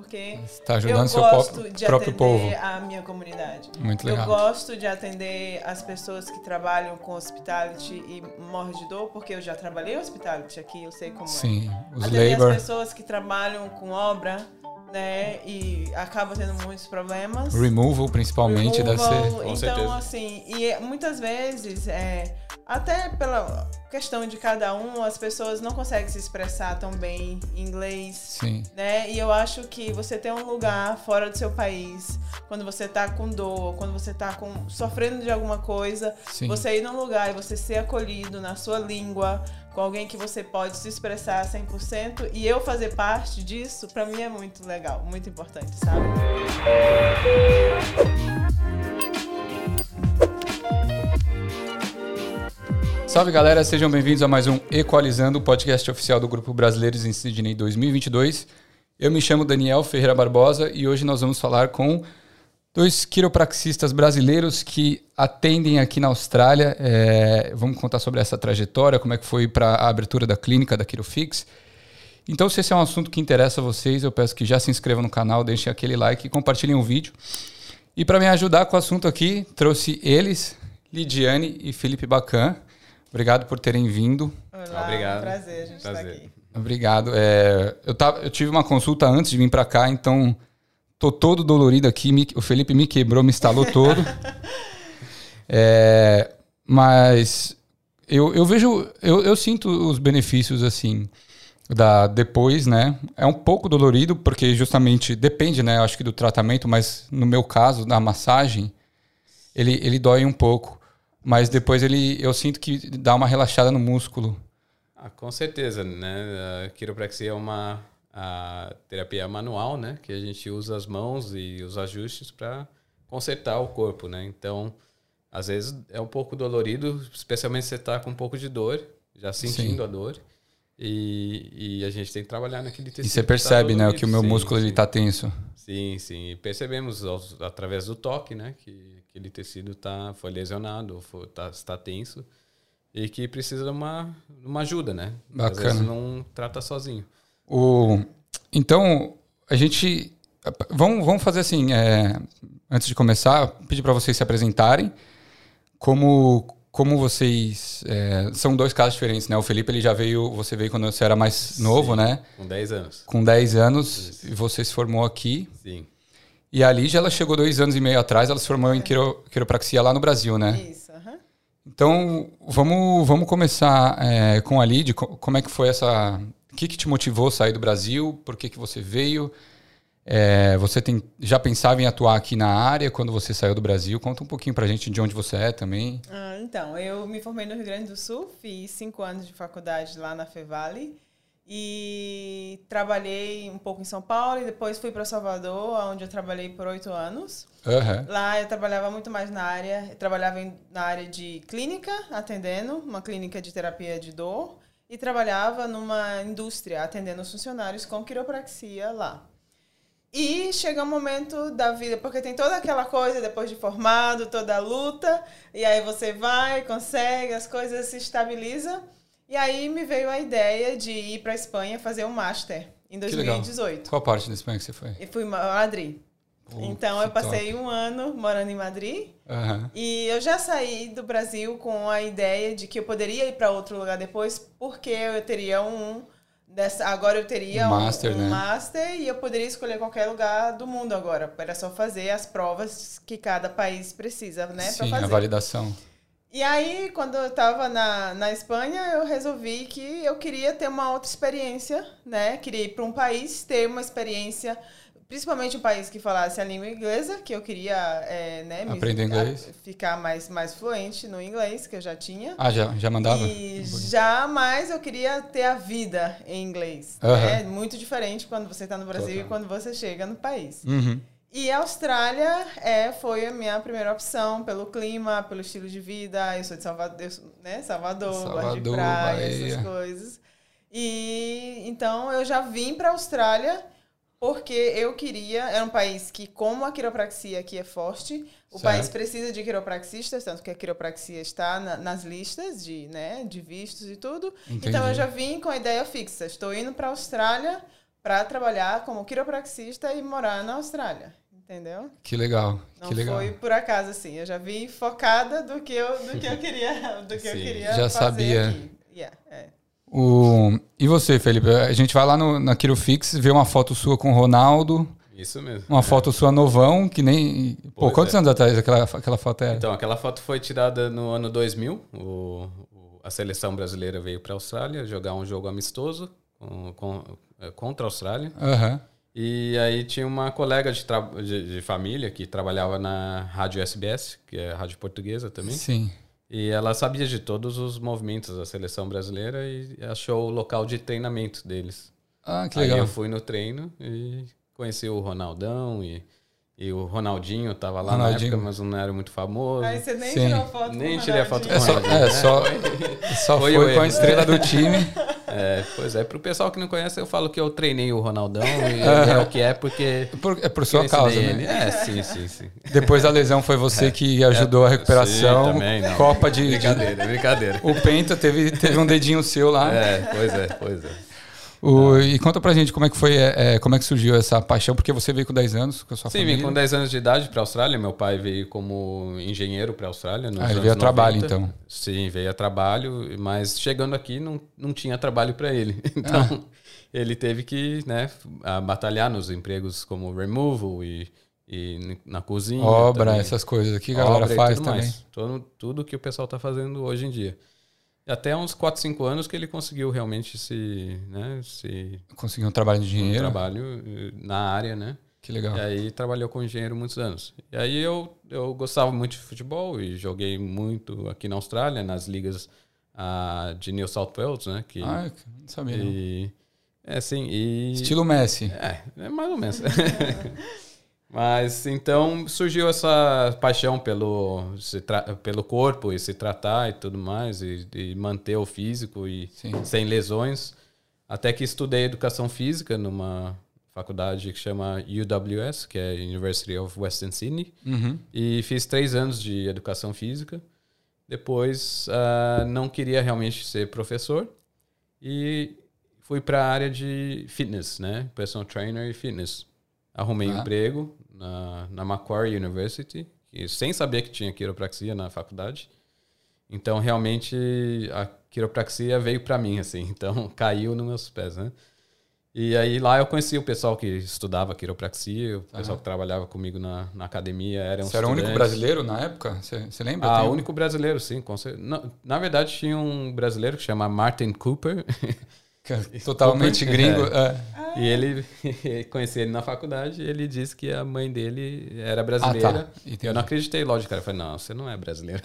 porque Está ajudando eu seu gosto próprio, de atender povo. a minha comunidade. Muito Eu legal. gosto de atender as pessoas que trabalham com hospitality e morrem de dor, porque eu já trabalhei hospitality aqui, eu sei como é. Sim, os Atender labor. as pessoas que trabalham com obra, né, e acabam tendo muitos problemas. Removal, principalmente, deve Removal. ser. Com Então, certeza. assim, e muitas vezes, é, até pela questão de cada um, as pessoas não conseguem se expressar tão bem em inglês. Sim. Né? E eu acho que você ter um lugar fora do seu país, quando você tá com dor, quando você tá com, sofrendo de alguma coisa, Sim. você ir num lugar e você ser acolhido na sua língua, com alguém que você pode se expressar 100%, e eu fazer parte disso, pra mim é muito legal, muito importante, sabe? Salve galera, sejam bem-vindos a mais um Equalizando, o podcast oficial do Grupo Brasileiros em Sydney 2022. Eu me chamo Daniel Ferreira Barbosa e hoje nós vamos falar com dois quiropraxistas brasileiros que atendem aqui na Austrália. É, vamos contar sobre essa trajetória, como é que foi para a abertura da clínica da Quirofix. Então, se esse é um assunto que interessa a vocês, eu peço que já se inscrevam no canal, deixem aquele like e compartilhem o vídeo. E para me ajudar com o assunto aqui, trouxe eles, Lidiane e Felipe Bacan. Obrigado por terem vindo. Olá, Obrigado. é um prazer a gente estar Prazer. aqui. Obrigado. É, eu, tava, eu tive uma consulta antes de vir para cá, então tô todo dolorido aqui. me- o Felipe me quebrou, me instalou todo. É, mas eu, eu vejo, eu, eu sinto os benefícios assim da depois, né? É um pouco dolorido porque justamente depende, né? eu Acho que do tratamento, mas no meu caso da massagem, ele, ele dói um pouco. Mas depois ele, eu sinto que dá uma relaxada no músculo. Ah, com certeza, né? A quiropraxia é uma a terapia manual, né? Que a gente usa as mãos e os ajustes para consertar o corpo, né? Então, às vezes é um pouco dolorido, especialmente se você está com um pouco de dor, já sentindo Sim. a dor. E, e a gente tem que trabalhar naquele tecido. E você tá percebe, né, dolorido. que o meu Sim, músculo ele sim. tá tenso. Sim, sim. E percebemos através do toque, né, que aquele tecido tá, foi lesionado, foi, tá, está tenso e que precisa de uma, uma ajuda, né? Às Bacana. vezes não trata sozinho. O, então, a gente. Vamos, vamos fazer assim. é, antes de começar, pedir para vocês se apresentarem. Como, como vocês. é, são dois casos diferentes, né? O Felipe ele já veio. Você veio quando você era mais novo, Sim. né? Com 10 anos. Com 10 anos. Isso. E você se formou aqui. Sim. E a Lígia, ela chegou dois anos e meio atrás. Ela se formou em quiro, quiropraxia lá no Brasil, né? Isso, aham. Então, vamos, vamos começar é, com a. Co- Como é que foi essa... O que, que te motivou a sair do Brasil? Por que, que você veio? É, você tem, já pensava em atuar aqui na área quando você saiu do Brasil? Conta um pouquinho pra gente de onde você é também. Ah, então, eu me formei no Rio Grande do Sul, fiz cinco anos de faculdade lá na Fevale e trabalhei um pouco em São Paulo e depois fui para Salvador, onde eu trabalhei por oito anos. Aham. Lá eu trabalhava muito mais na área, eu trabalhava em- na área de clínica, atendendo, uma clínica de terapia de dor, e trabalhava numa indústria, atendendo os funcionários com quiropraxia lá. E chega um momento da vida, porque tem toda aquela coisa depois de formado, toda a luta, e aí você vai, consegue, as coisas se estabilizam. E aí me veio a ideia de ir para a Espanha fazer um master em Que legal. 2018. Qual parte da Espanha que você foi? E fui Madrid. Pô, Então eu passei top. um ano morando em Madrid Aham. e eu já saí do Brasil com a ideia de que eu poderia ir para outro lugar depois, porque eu teria um dessa agora eu teria Um um, master, um né? master e eu poderia escolher qualquer lugar do mundo agora. Era só fazer as provas que cada país precisa, né, Sim, fazer. a validação. E aí, quando eu estava na, na Espanha, eu resolvi que eu queria ter uma outra experiência, né? Queria ir para um país, ter uma experiência, principalmente um país que falasse a língua inglesa, que eu queria, é, né? Aprender inglês. a- ficar mais, mais fluente no inglês, que eu já tinha. Ah, já, já mandava? E jamais eu queria ter a vida em inglês. Aham. né? Muito diferente quando você está no Brasil Total. e quando você chega no país. Uhum. E a Austrália é, foi a minha primeira opção pelo clima, pelo estilo de vida. Eu sou de Salvador, eu né? Salvador, gosto de Salvador, praia, Bahia. essas coisas. E então eu já vim para a Austrália porque eu queria. Era um país que, como a quiropraxia aqui é forte, o Certo. país precisa de quiropraxistas, tanto que a quiropraxia está na- nas listas de, né, de vistos e tudo. Entendi. Então eu já vim com a ideia fixa. Estou indo para a Austrália para trabalhar como quiropraxista e morar na Austrália. Entendeu? Que legal. Não que legal. foi por acaso assim. Eu já vim focada do que eu, do que eu queria, do que eu Sim, queria já fazer sabia. aqui. Yeah, é. O... E você, Felipe? A gente vai lá no, na Quirofix, vê uma foto sua com o Ronaldo, Isso mesmo. uma foto sua novão, que nem. Pô, Pois quantos é. anos atrás aquela, aquela foto era? Então, aquela foto foi tirada no ano 2000. O, o- a seleção brasileira veio para a Austrália jogar um jogo amistoso com- com- eh, contra a Austrália. Aham. E aí tinha uma colega de, tra- de, de família que trabalhava na Rádio SBS, que é a rádio portuguesa também. Sim. E ela sabia de todos os movimentos da seleção brasileira e achou o local de treinamento deles. Ah, que Aí legal. eu fui no treino e conheci o Ronaldão e, e o Ronaldinho tava lá Ronaldinho. na época, mas não era muito famoso. Aí você nem Sim. tirou foto Nem com o tirei a foto Ronaldinho. com É o só, Ronaldinho. é, só, só Foi foi, com a estrela do time. É, pois é, pro pessoal que não conhece, eu falo que eu treinei o Ronaldão e ele é o que é porque. Por- é por sua causa, né? É, sim, sim, sim. Depois da lesão foi você que ajudou a recuperação. Sim, também, não. Copa de, de- Brincadeira, brincadeira. O Penta teve, teve um dedinho seu lá. É, pois é, pois é. O- e conta pra gente como é que foi, é, é, como é que surgiu essa paixão, porque você veio com 10 anos com a sua Sim, família. vim com 10 anos de idade para a Austrália. Meu pai veio como engenheiro para a Austrália. nos Ah, ele veio a trabalho, 90. então. Sim, veio a trabalho, mas chegando aqui não, não tinha trabalho para ele. Então Ah. ele teve que né, batalhar nos empregos como removal e, e na cozinha. Obra, também. essas coisas aqui que a galera faz tudo também. mais. Todo, tudo que o pessoal está fazendo hoje em dia. Até uns 4, 5 anos que ele conseguiu realmente se, né, se Conseguiu um trabalho de um dinheiro. trabalho eh, na área, né? Que legal. E aí trabalhou com engenheiro muitos anos. E aí eu, eu gostava muito de futebol e joguei muito aqui na Austrália, nas ligas ah, de New South Wales, né? Que, Ah, não sabia. não. e, é, sim. E, Estilo Messi. É, é mais ou menos. Mas então surgiu essa paixão pelo, pelo corpo e se tratar e tudo mais, e, e manter o físico e Sim. sem lesões. Até que estudei educação física numa faculdade que chama UWS, que é University of Western Sydney, Uhum. e fiz três anos de educação física. Depois ah, não queria realmente ser professor e fui para a área de fitness, né? Personal trainer e fitness. Arrumei Ah. emprego na, na Macquarie University, e sem saber que tinha quiropraxia na faculdade. Então, realmente, a quiropraxia veio para mim, assim. Então, caiu nos meus pés, né? E aí, lá eu conheci o pessoal que estudava quiropraxia, o pessoal que trabalhava comigo na, na academia. Eram Você era o único brasileiro na época? Você, lembra? Ah, o único brasileiro, sim. Com na, na verdade, tinha um brasileiro que chama Martin Cooper. é Totalmente gringo. É. e ele, conheci ele na faculdade e ele disse que a mãe dele era brasileira. Ah, tá. Entendi. Eu não acreditei, lógico, cara. Eu falei, não, você não é brasileiro.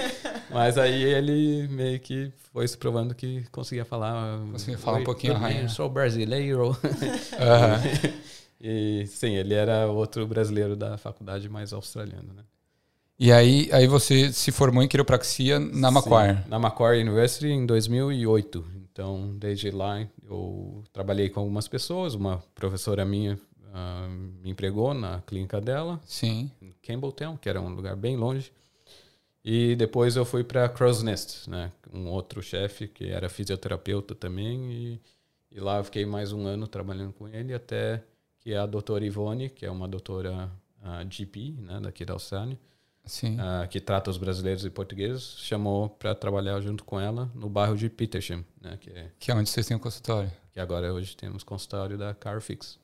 Mas aí ele meio que foi se provando que conseguia falar. Conseguia falar um "Oi, pouquinho tudo bem, arranha." Eu sou brasileiro. Aham. e sim, ele era outro brasileiro da faculdade mais australiano, né? E aí, aí você se formou em quiropraxia na Macquarie. Na Macquarie University em 2008. Então, desde lá, eu trabalhei com algumas pessoas. Uma professora minha ah, me empregou na clínica dela, Sim. em Campbelltown, que era um lugar bem longe. E depois eu fui para Crow's Nest, né? Um outro chefe que era fisioterapeuta também. E, e lá eu fiquei mais um ano trabalhando com ele, até que a doutora Ivone, que é uma doutora ah, GP, né, daqui da Austrália, Ah, que trata os brasileiros e portugueses, chamou para trabalhar junto com ela no bairro de Petersham, né, que, é, Que é onde vocês têm o consultório. que agora hoje temos consultório da Carfix.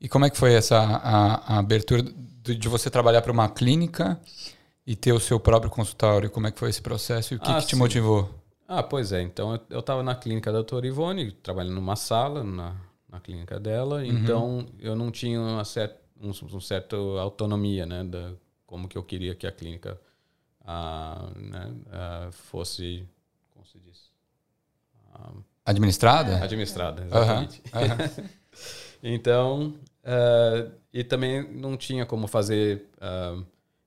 E como é que foi essa a, a abertura de, de você trabalhar para uma clínica e ter o seu próprio consultório? Como é que foi esse processo e o que, Ah, que te sim. motivou? Ah, pois é. Então eu estava na clínica da doutora Ivone, trabalhando numa sala na, na clínica dela. Então eu não tinha uma cer um, um certa autonomia, né, da como que eu queria que a clínica ah, né, ah, fosse, como se diz, Ah, Administrada? administrada, Aham, exatamente. aham. Então, eh, e também não tinha como fazer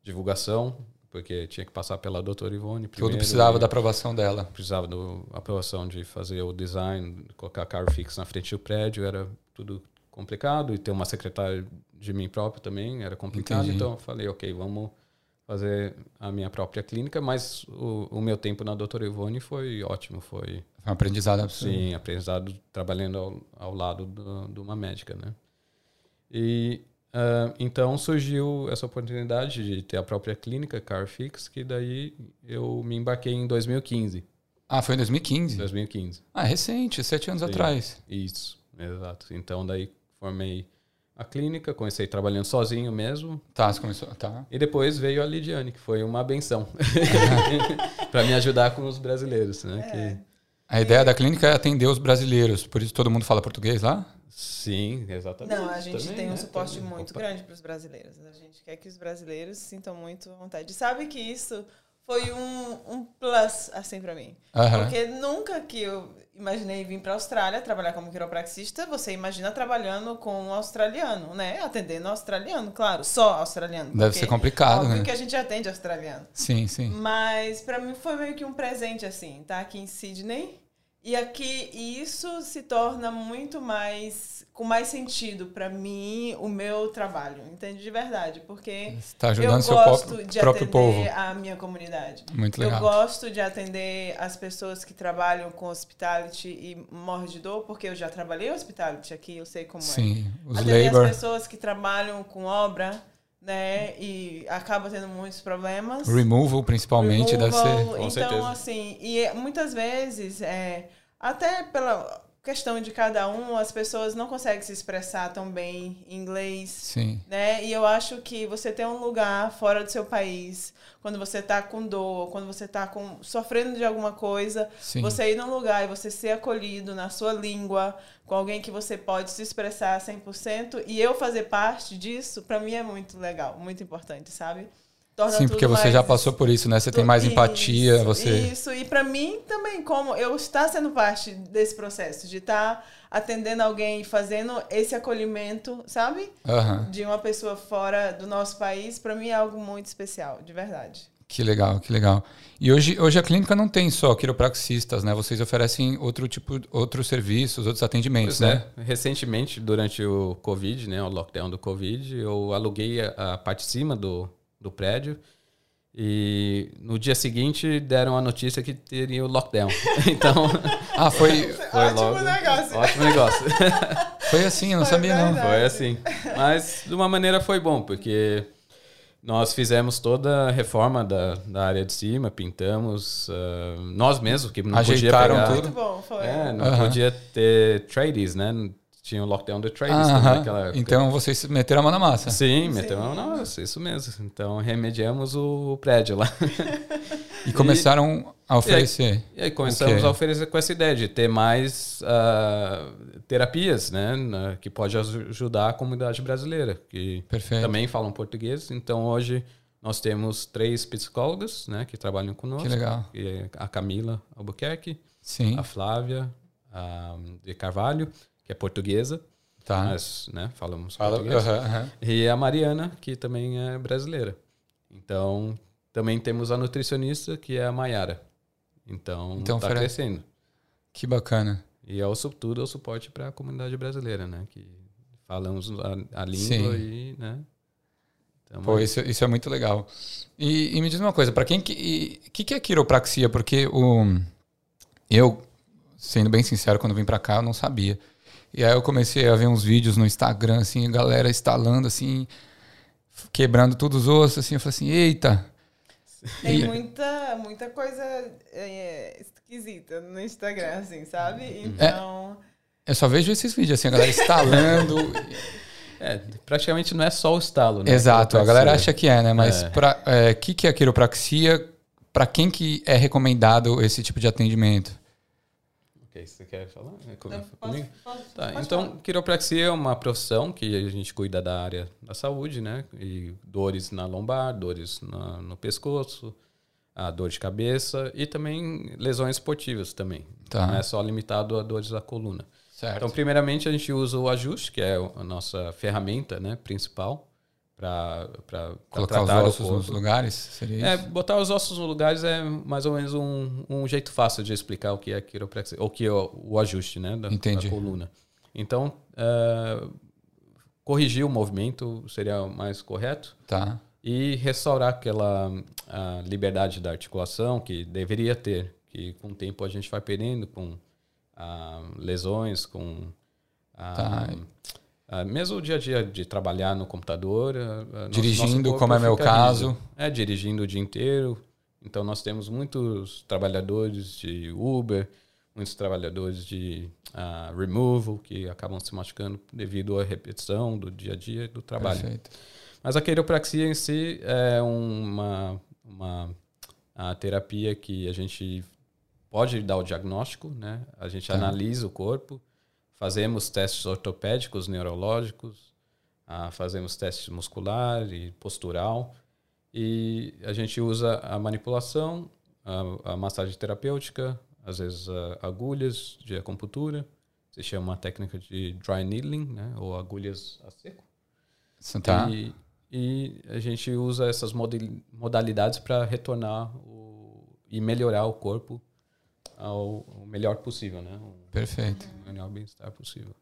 divulgação, porque tinha que passar pela doutora Ivone primeiro. Tudo precisava da aprovação dela. precisava da aprovação de fazer o design, colocar carro fixo na frente do prédio, era tudo complicado. E ter uma secretária de mim próprio também era complicado. Entendi. Então eu falei, ok, vamos fazer a minha própria clínica, mas o, o meu tempo na doutora Ivone foi ótimo, foi... Foi um aprendizado absurdo. Sim, aprendizado trabalhando ao, ao lado do, de uma médica, né? E uh, então surgiu essa oportunidade de ter a própria clínica Carfix, que daí eu me embarquei em 2015. Ah, foi em 2015? 2015. Ah, recente, sete anos Sim. atrás. Isso, exato. Então daí formei a clínica, comecei trabalhando sozinho mesmo. Tá, você começou. Tá. E depois veio a Lidiane, que foi uma benção para me ajudar com os brasileiros, né? Que, A ideia da clínica é atender os brasileiros, por isso todo mundo fala português lá? sim, exatamente. Não, a gente Também, tem um né? suporte Também. muito Opa. grande para os brasileiros. A gente quer que os brasileiros sintam muito vontade. Sabe que isso foi um, um plus, assim, para mim. Aham. Porque nunca que eu imaginei vir para a Austrália trabalhar como quiropraxista, você imagina trabalhando com um australiano, né? Atendendo australiano, claro, só australiano. Deve ser complicado, óbvio né? que a gente atende australiano. Sim, sim. Mas para mim foi meio que um presente assim, tá aqui em Sydney. E aqui e isso se torna muito mais com mais sentido para mim o meu trabalho, entende de verdade, porque está eu gosto próprio, de próprio atender povo. a minha comunidade. Muito Eu legal. gosto de atender as pessoas que trabalham com hospitality e morrem de dor, porque eu já trabalhei hospitality aqui, eu sei como é. Sim, os Atender labor. as pessoas que trabalham com obra, né, e acabam tendo muitos problemas. Removal, principalmente, deve ser. Removal, Com então, certeza. assim, e é- muitas vezes, é, até pela questão de cada um, as pessoas não conseguem se expressar tão bem em inglês, Sim. né? E eu acho que você ter um lugar fora do seu país, quando você tá com dor, quando você tá com, sofrendo de alguma coisa, Sim. você ir num lugar e você ser acolhido na sua língua, com alguém que você pode se expressar 100%, e eu fazer parte disso, pra mim é muito legal, muito importante, sabe? Torna Sim, porque tudo você já mais- passou por isso, né? Você tem mais isso, empatia, você. Isso, e para mim também, como eu estar sendo parte desse processo, de estar atendendo alguém e fazendo esse acolhimento, sabe? Aham. De uma pessoa fora do nosso país, para mim é algo muito especial, de verdade. Que legal, que legal. E hoje, hoje a clínica não tem só quiropraxistas, né? Vocês oferecem outro tipo, outros serviços, outros atendimentos, Pois né? é. Recentemente, durante o Covid, né, o lockdown do Covid, eu aluguei a, a parte de cima do, do prédio e no dia seguinte deram a notícia que teria o lockdown. Então, Ah, foi, foi Ótimo logo... negócio. Ótimo negócio. foi assim, eu não Foi sabia não. verdade. Foi assim. Mas de uma maneira foi bom, porque nós fizemos toda a reforma da, da área de cima, pintamos, ah, nós mesmos, que não Ajeitaram podia pegar... tudo. Muito bom, foi. É, não Aham. podia ter tradies, né? Tinha o lockdown do tradies também Aham. naquela época. Então vocês meteram a mão na massa. Sim, meteu Sim. Nossa, isso mesmo. Então remediamos o prédio lá. E começaram a oferecer. E aí começamos Ok. a oferecer com essa ideia de ter mais ah, terapias, né? na- Que pode aju- ajudar a comunidade brasileira, que Perfeito. também falam português. Então hoje nós temos três psicólogos, né? Que trabalham conosco. Que legal. Que é a Camila Albuquerque, Sim, a Flávia ah, de Carvalho, que é portuguesa. tá. Nós, né? Falamos Fala, português. aham, aham. E a Mariana, que também é brasileira. Então, também temos a nutricionista, que é a Maiara. Então, Então, está Fred- crescendo. Que bacana. E é o, tudo é o suporte para a comunidade brasileira, né? Que falamos a, a língua Sim. e, né? Tamo Pô, isso, isso é muito legal. E, e me diz uma coisa, para quem que, que que é quiropraxia? Porque o eu, sendo bem sincero, quando vim para cá, eu não sabia. E aí eu comecei a ver uns vídeos no Instagram, assim, a galera instalando, assim, quebrando todos os ossos, assim, eu falei assim, eita. Tem muita, muita coisa é, esquisita no Instagram, assim, sabe? É. Então. Eu só vejo esses vídeos, assim, a galera instalando. É, praticamente não é só o estalo, né? Exato, a galera acha que é, né? Mas É. para é, que que é quiropraxia? Para quem que é recomendado esse tipo de atendimento? Ok, você quer falar? É comigo? posso- posso- Tá, então, falar. quiropraxia é uma profissão que a gente cuida da área da saúde, né? E dores na lombar, dores na- no pescoço, a dor de cabeça e também lesões esportivas também. Tá. Não é só limitado a dores da coluna. Certo. Então, primeiramente, a gente usa o ajuste, que é a nossa ferramenta né, principal para Colocar os ossos nos lugares? Seria É, isso? botar os ossos nos lugares é mais ou menos um, um jeito fácil de explicar o que é quiropraxia, ou que é o, o ajuste né, da, da coluna. Então, é, corrigir o movimento seria o mais correto. Tá. e restaurar aquela liberdade da articulação que deveria ter, que com o tempo a gente vai perdendo com ah, lesões, com ah, Tá. Ah, mesmo o dia a dia de trabalhar no computador, nosso- Dirigindo, como é meu caso. É, dirigindo o dia inteiro. Então nós temos muitos trabalhadores de Uber, muitos trabalhadores de ah, removal que acabam se machucando devido à repetição do dia a dia do trabalho. Perfeito. Mas a quiropraxia em si é uma, uma a terapia que a gente pode dar o diagnóstico, né? A gente Tá. analisa o corpo, fazemos testes ortopédicos, neurológicos, ah, fazemos testes muscular e postural e a gente usa a manipulação, a, a massagem terapêutica, às vezes agulhas de acupuntura, se chama a técnica de dry needling, né? Ou agulhas a seco. Tá. E, e a gente usa essas modalidades para retornar o, e melhorar o corpo ao, ao melhor possível, né? O Perfeito. melhor bem-estar possível.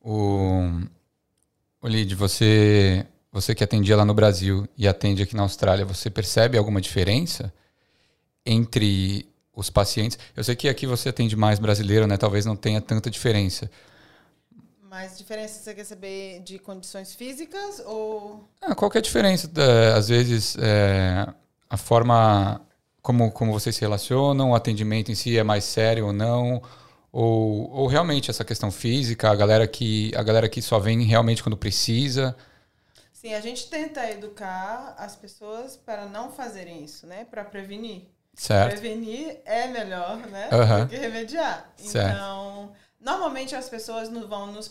O, o Lid, você, você que atendia lá no Brasil e atende aqui na Austrália, você percebe alguma diferença entre os pacientes? Eu sei que aqui você atende mais brasileiro, né? Talvez não tenha tanta diferença. Mas diferença você quer saber de condições físicas ou. Ah, qual que é a diferença? Às vezes, é, a forma como, como vocês se relacionam, o atendimento em si é mais sério ou não? Ou, ou realmente essa questão física, a galera, que, a galera que só vem realmente quando precisa? Sim, a gente tenta educar as pessoas para não fazerem isso, né? Para prevenir. Certo? Prevenir é melhor, né? Aham. Do que remediar. Certo. Então, normalmente as pessoas não vão nos,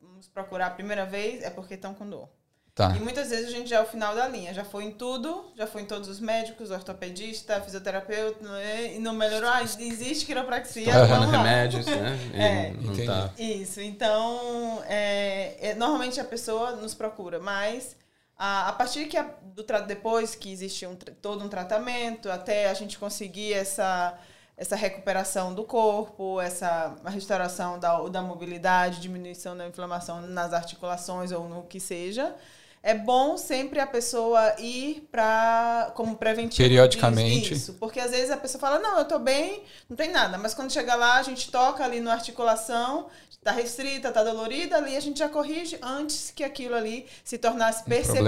nos procurar a primeira vez é porque estão com dor. Tá. E muitas vezes a gente já é o final da linha. Já foi em tudo, já foi em todos os médicos, ortopedista, fisioterapeuta, né? e não melhorou. Ah, existe quiropraxia, lá. remédios, né? E É. não Entendi. tá. Isso, então, é, é, normalmente a pessoa nos procura, mas a, a partir que a, do depois que existe um, todo um tratamento, até a gente conseguir essa, essa recuperação do corpo, essa restauração da, da mobilidade, diminuição da inflamação nas articulações ou no que seja, é bom sempre a pessoa ir para como preventivo Periodicamente. isso, porque às vezes a pessoa fala, não, eu tô bem, não tem nada. Mas quando chega lá, a gente toca ali na articulação, tá restrita, tá dolorida, ali a gente já corrige antes que aquilo ali se tornasse perceptível.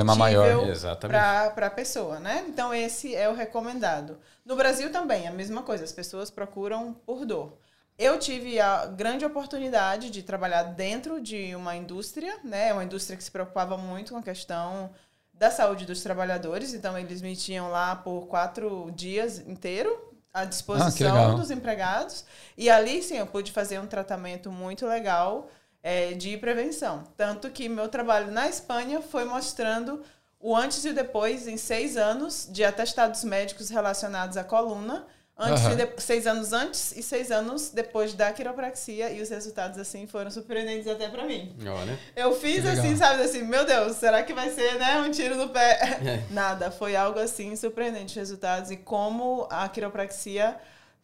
Exatamente. para a pessoa, né? Então esse é o recomendado. No Brasil também, a mesma coisa, as pessoas procuram por dor. Eu tive a grande oportunidade de trabalhar dentro de uma indústria, né? Uma indústria que se preocupava muito com a questão da saúde dos trabalhadores. Então, eles me tinham lá por quatro dias inteiro à Ah, disposição dos empregados. E ali, sim, eu pude fazer um tratamento muito legal eh, de prevenção. Tanto que meu trabalho na Espanha foi mostrando o antes e o depois, em seis anos, de atestados médicos relacionados à coluna. Antes e de- seis anos antes e seis anos depois da quiropraxia. E os resultados, assim, foram surpreendentes até para mim. Olha. Eu fiz assim, sabe, assim, meu Deus, será que vai ser, né, um tiro no pé? É. Nada, foi algo assim surpreendente os resultados e como a quiropraxia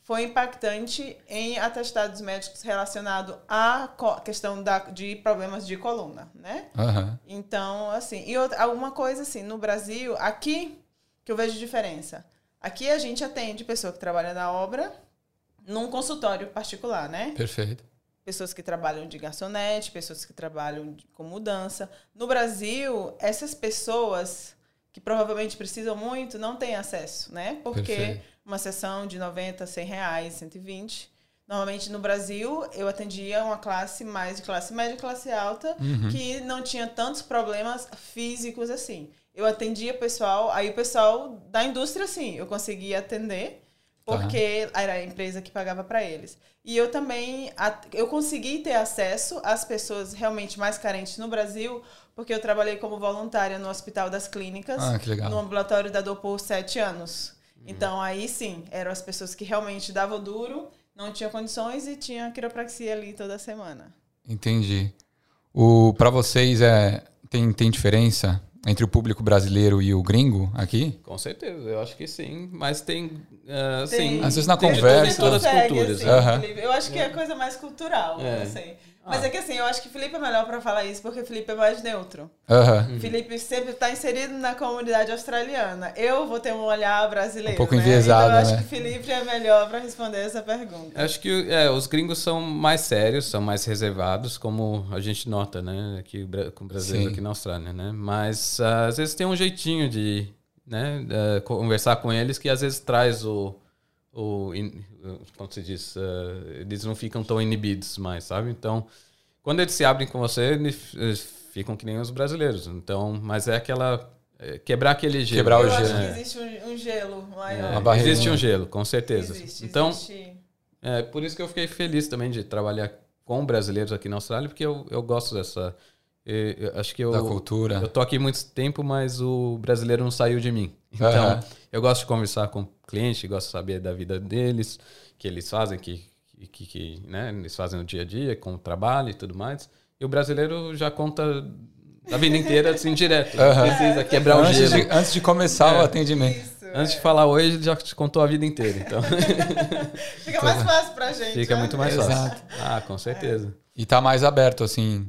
foi impactante em atestados médicos relacionados à questão da, de problemas de coluna, né? Aham. Então, assim, e outra, alguma coisa assim, no Brasil, aqui que eu vejo diferença. Aqui a gente atende pessoa que trabalha na obra num consultório particular, né? Perfeito. pessoas que trabalham de garçonete, pessoas que trabalham de- com mudança. No Brasil, essas pessoas que provavelmente precisam muito não têm acesso, né? Porque Perfeito. uma sessão de 90, 100 reais, 120. Normalmente no Brasil eu atendia uma classe mais de classe média e classe alta Uhum. que não tinha tantos problemas físicos assim. Eu atendia pessoal, aí o pessoal da indústria sim, eu conseguia atender Tá. porque era a empresa que pagava para eles. E eu também eu consegui ter acesso às pessoas realmente mais carentes no Brasil, porque eu trabalhei como voluntária no Hospital das Clínicas, Ah, que legal. no ambulatório da dor por sete anos. Então aí sim, eram as pessoas que realmente davam duro, não tinham condições e tinha quiropraxia ali toda semana. Entendi. O para vocês é tem, tem diferença entre o público brasileiro e o gringo aqui? Com certeza, eu acho que sim. Mas tem. ah, Tem- sim, Às vezes na tem de conversa- todas as culturas. assim, Aham. Felipe. Eu acho que é coisa mais cultural, É. não sei. Mas Ah. é que assim, eu acho que Felipe é melhor pra falar isso, porque Felipe é mais neutro. Aham. Felipe sempre está inserido na comunidade australiana. Eu vou ter um olhar brasileiro. Um pouco né? enviesado, Então eu acho né? que Felipe é melhor para responder essa pergunta. Acho que é, os gringos são mais sérios, são mais reservados, como a gente nota, né? Aqui com brasileiros Sim. aqui na Austrália, né? Mas ah, às vezes tem um jeitinho de né, eh, conversar com eles que às vezes traz o. o in- como se diz? eh, eles não ficam tão inibidos mais, sabe? Então, quando eles se abrem com você, eles, ficam que nem os brasileiros. Então, mas é aquela. eh, quebrar aquele gelo. Quebrar o eu gelo. acho que É. existe um, um gelo maior. É, existe um gelo, com certeza. Existe, então, existe. é por isso que eu fiquei feliz também de trabalhar com brasileiros aqui na Austrália, porque eu, eu gosto dessa. eh, eu acho que eu, Da cultura. eu tô aqui muito tempo, mas o brasileiro não saiu de mim. Então, Aham. eu gosto de conversar com cliente, gosto de saber da vida deles, que eles fazem, que, que, que né, eles fazem no dia a dia, com o trabalho e tudo mais. E o brasileiro já conta a vida inteira assim direto. Aham. precisa quebrar o Antes gelo. de, antes de começar o É. atendimento. Isso. Antes de falar hoje, ele já te contou a vida inteira. Então, Fica mais fácil pra gente. fica né? muito mais fácil. Exato. Ah, com certeza. E tá mais aberto, assim,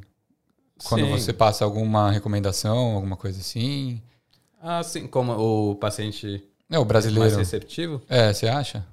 quando Sim. você passa alguma recomendação, alguma coisa assim. Ah, sim, como o paciente É, o mais brasileiro. receptivo. É, você acha?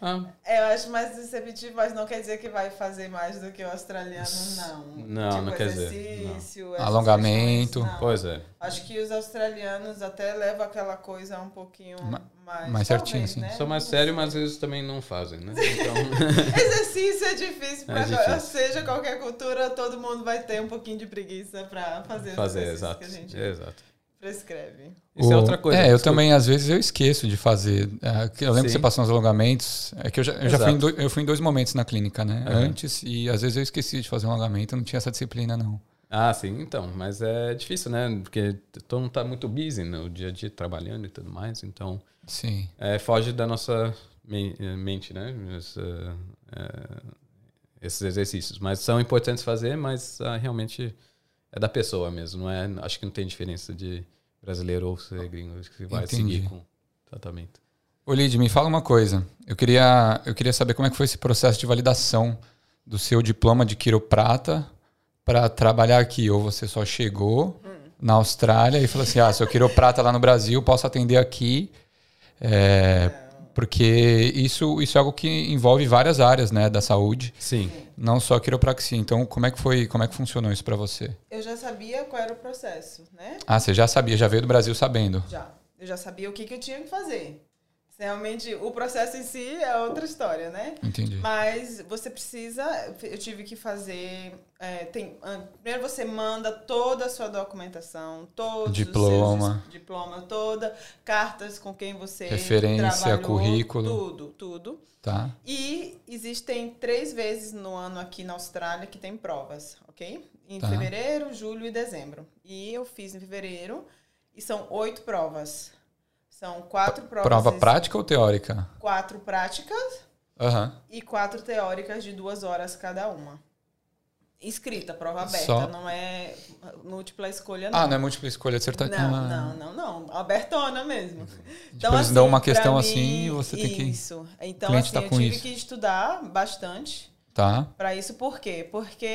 Ah, É, eu acho mais receptivo, mas não quer dizer que vai fazer mais do que o australiano, não. Não, tipo, não quer dizer, exercício, essas Alongamento. questões, não. pois é. Acho que os australianos até levam aquela coisa um pouquinho Ma- mais. mais certinho, sim. Né? São mais sérios, mas vezes também não fazem, né? Então, Exercício é difícil É seja qualquer cultura, todo mundo vai ter um pouquinho de preguiça para fazer, fazer, exato. que a gente Exato. Prescreve. Isso é O- outra coisa. É, eu desculpa. também, às vezes, eu esqueço de fazer. É, que Eu lembro que Sim. você passou uns alongamentos. É que eu já, eu já fui, em dois, eu fui em dois momentos na clínica, né? Aham. Antes, e às vezes eu esqueci de fazer um alongamento, eu não tinha essa disciplina, não. Ah, sim, então. Mas é difícil, né? Porque todo mundo tá muito busy no dia a dia trabalhando e tudo mais. Então, Sim. é, foge da nossa eh, mente, né? Essa, é, esses exercícios. Mas são importantes fazer, mas ah, realmente é da pessoa mesmo. Não é, acho que não tem diferença de brasileiro ou ser gringo que vai Entendi. seguir com tratamento. Ô, Lid, me fala uma coisa. Eu queria, eu queria saber como é que foi esse processo de validação do seu diploma de quiroprata para trabalhar aqui. Ou você só chegou na Austrália e falou assim: ah, sou quiroprata lá no Brasil, posso atender aqui. É, porque isso, isso é algo que envolve várias áreas né, da saúde, Sim. não só a quiropraxia. Então, como é que foi, como é que funcionou isso para você? Eu já sabia qual era o processo, né? Ah, você já sabia, já veio do Brasil sabendo. Já. Eu já sabia o que, que eu tinha que fazer. Realmente, o processo em si é outra história, né? Entendi. Mas você precisa, eu tive que fazer. é, tem, primeiro você manda toda a sua documentação, todos Diploma. os seus diploma toda, cartas com quem você Referência, currículo. tudo, tudo. Tá? E existem três vezes no ano aqui na Austrália que tem provas, ok? Em Tá. fevereiro, julho e dezembro. E eu fiz em fevereiro e são oito provas. São quatro provas. Prova prática ou teórica? Quatro práticas Aham. e quatro teóricas de duas horas cada uma. Escrita, prova aberta, Só- não é múltipla escolha, não. Ah, não é múltipla escolha acertar. Não, Ah. não, não, não. Abertona mesmo. Então, Tipo, eles dão uma questão assim e você tem que- Isso. Então, assim, tá eu tive isso. que estudar bastante Tá. para isso. Por quê? Porque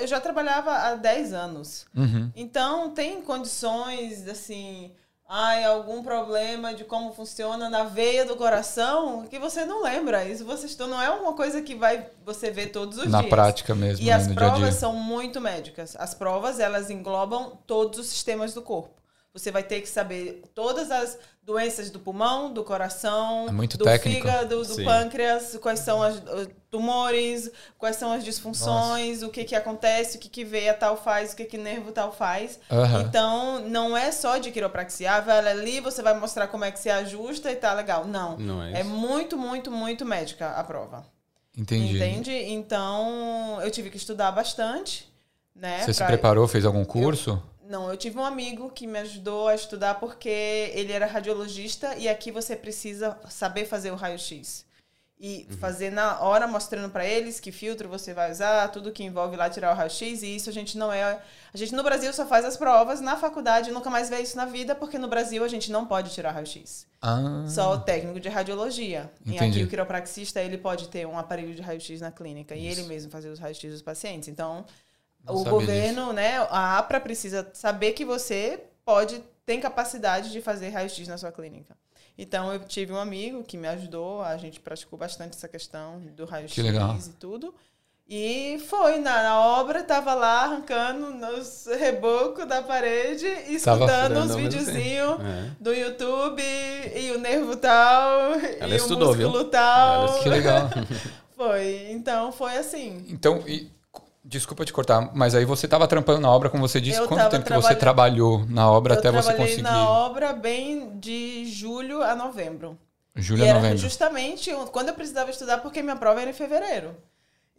eu já trabalhava há 10 anos. Uhum. Então, tem condições, assim... Ai, algum problema de como funciona na veia do coração que você não lembra. Isso você não é uma coisa que vai você ver todos os Na dias. prática mesmo, E né, as no dia provas dia. são muito médicas. As provas, elas englobam todos os sistemas do corpo. Você vai ter que saber todas as doenças do pulmão, do coração, É muito do técnico. fígado, do Sim. pâncreas, quais são os tumores, quais são as disfunções, o que que acontece, o que que veia tal faz, o que que nervo tal faz. Então, não é só de quiropraxia, ah, vai ali, você vai mostrar como é que se ajusta e tá legal. Não. Não é É muito, muito, muito médica a prova. Entendi. Entende? Então, eu tive que estudar bastante, né? Você se pra- preparou, fez algum curso? Não, eu tive um amigo que me ajudou a estudar porque ele era radiologista e aqui você precisa saber fazer o raio-x. e fazer na hora mostrando para eles que filtro você vai usar, tudo que envolve lá tirar o raio-x e isso a gente não é, a gente no Brasil só faz as provas na faculdade, nunca mais vê isso na vida porque no Brasil a gente não pode tirar raio-x. Ah, Só o técnico de radiologia. E Entendi. aqui o quiropraxista, ele pode ter um aparelho de raio-x na clínica e ele mesmo fazer os raios-x dos pacientes. Então, Não o governo, né, a APRA precisa saber que você pode, tem capacidade de fazer raio-x na sua clínica. Então, eu tive um amigo que me ajudou, a gente praticou bastante essa questão do raio-x e tudo. E foi, na, na obra, tava lá arrancando nos rebocos da parede, escutando uns videozinhos É. do YouTube e o nervo tal Ela e estudou, o músculo viu? tal. Ela que legal. Foi, então foi assim. Então, e- desculpa te cortar, mas aí você estava trampando na obra, como você disse, Eu quanto tempo que você trabalhou na obra eu até você trabalhei conseguir? na obra bem de julho a novembro. Julho e a era novembro. justamente quando eu precisava estudar, porque minha prova era em fevereiro.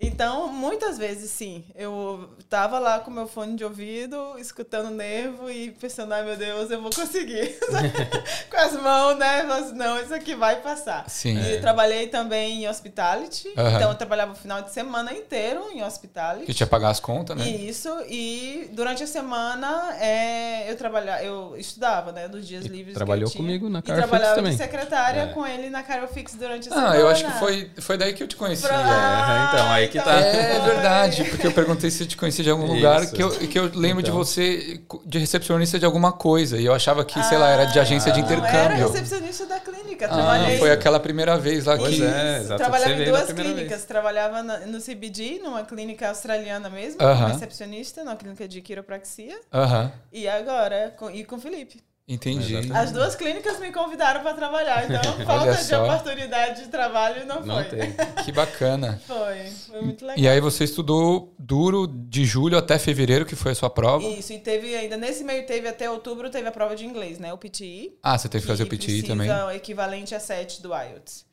Então, muitas vezes, sim, eu tava lá com meu fone de ouvido, escutando o nervo e pensando, ai meu Deus, eu vou conseguir. com as mãos, né? Mas, não, isso aqui vai passar. Sim. E trabalhei também em hospitality. Então, eu trabalhava o final de semana inteiro em hospitality. Que tinha que pagar as contas, né? Isso, e durante a semana é, eu trabalhava, eu estudava, né, dos dias E livres. trabalhou que eu tinha. comigo na E Carfix trabalhava também. de secretária É. com ele na Carofix durante a semana. Ah, eu acho que foi, foi daí que eu te conheci. Pra- É, então, aí que tá. É verdade, porque eu perguntei se eu te conhecia de algum Isso. lugar, que eu, que eu lembro de Então. você de recepcionista de alguma coisa, e eu achava que, sei lá, era de agência de Ah, Não, era intercâmbio. recepcionista da clínica. Ah, Trabalhei. foi aquela primeira vez lá Pois que... é. Trabalhava em duas clínicas. vez. Trabalhava no CBD, numa clínica australiana mesmo, Aham. como recepcionista, numa clínica de quiropraxia. Aham, E agora, com, e com o Felipe. Entendi. Exatamente. As duas clínicas me convidaram para trabalhar, então falta de oportunidade de trabalho não, Não foi. tem. Que bacana. Foi, foi muito legal. E aí você estudou duro de julho até fevereiro, que foi a sua prova? Isso, e teve ainda, nesse meio teve até outubro, teve a prova de inglês, né? O PTI. Ah, você teve que fazer o PTI também? o equivalente a 7 do IELTS.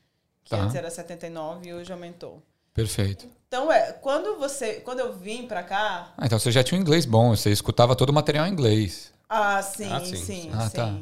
Que Tá. antes era 79 e hoje aumentou. Perfeito. Então, é, quando você, quando eu vim pra cá, Ah, então você já tinha um inglês bom, você escutava todo o material em inglês. Ah, sim, Ah, sim, sim, sim, Ah, sim, tá.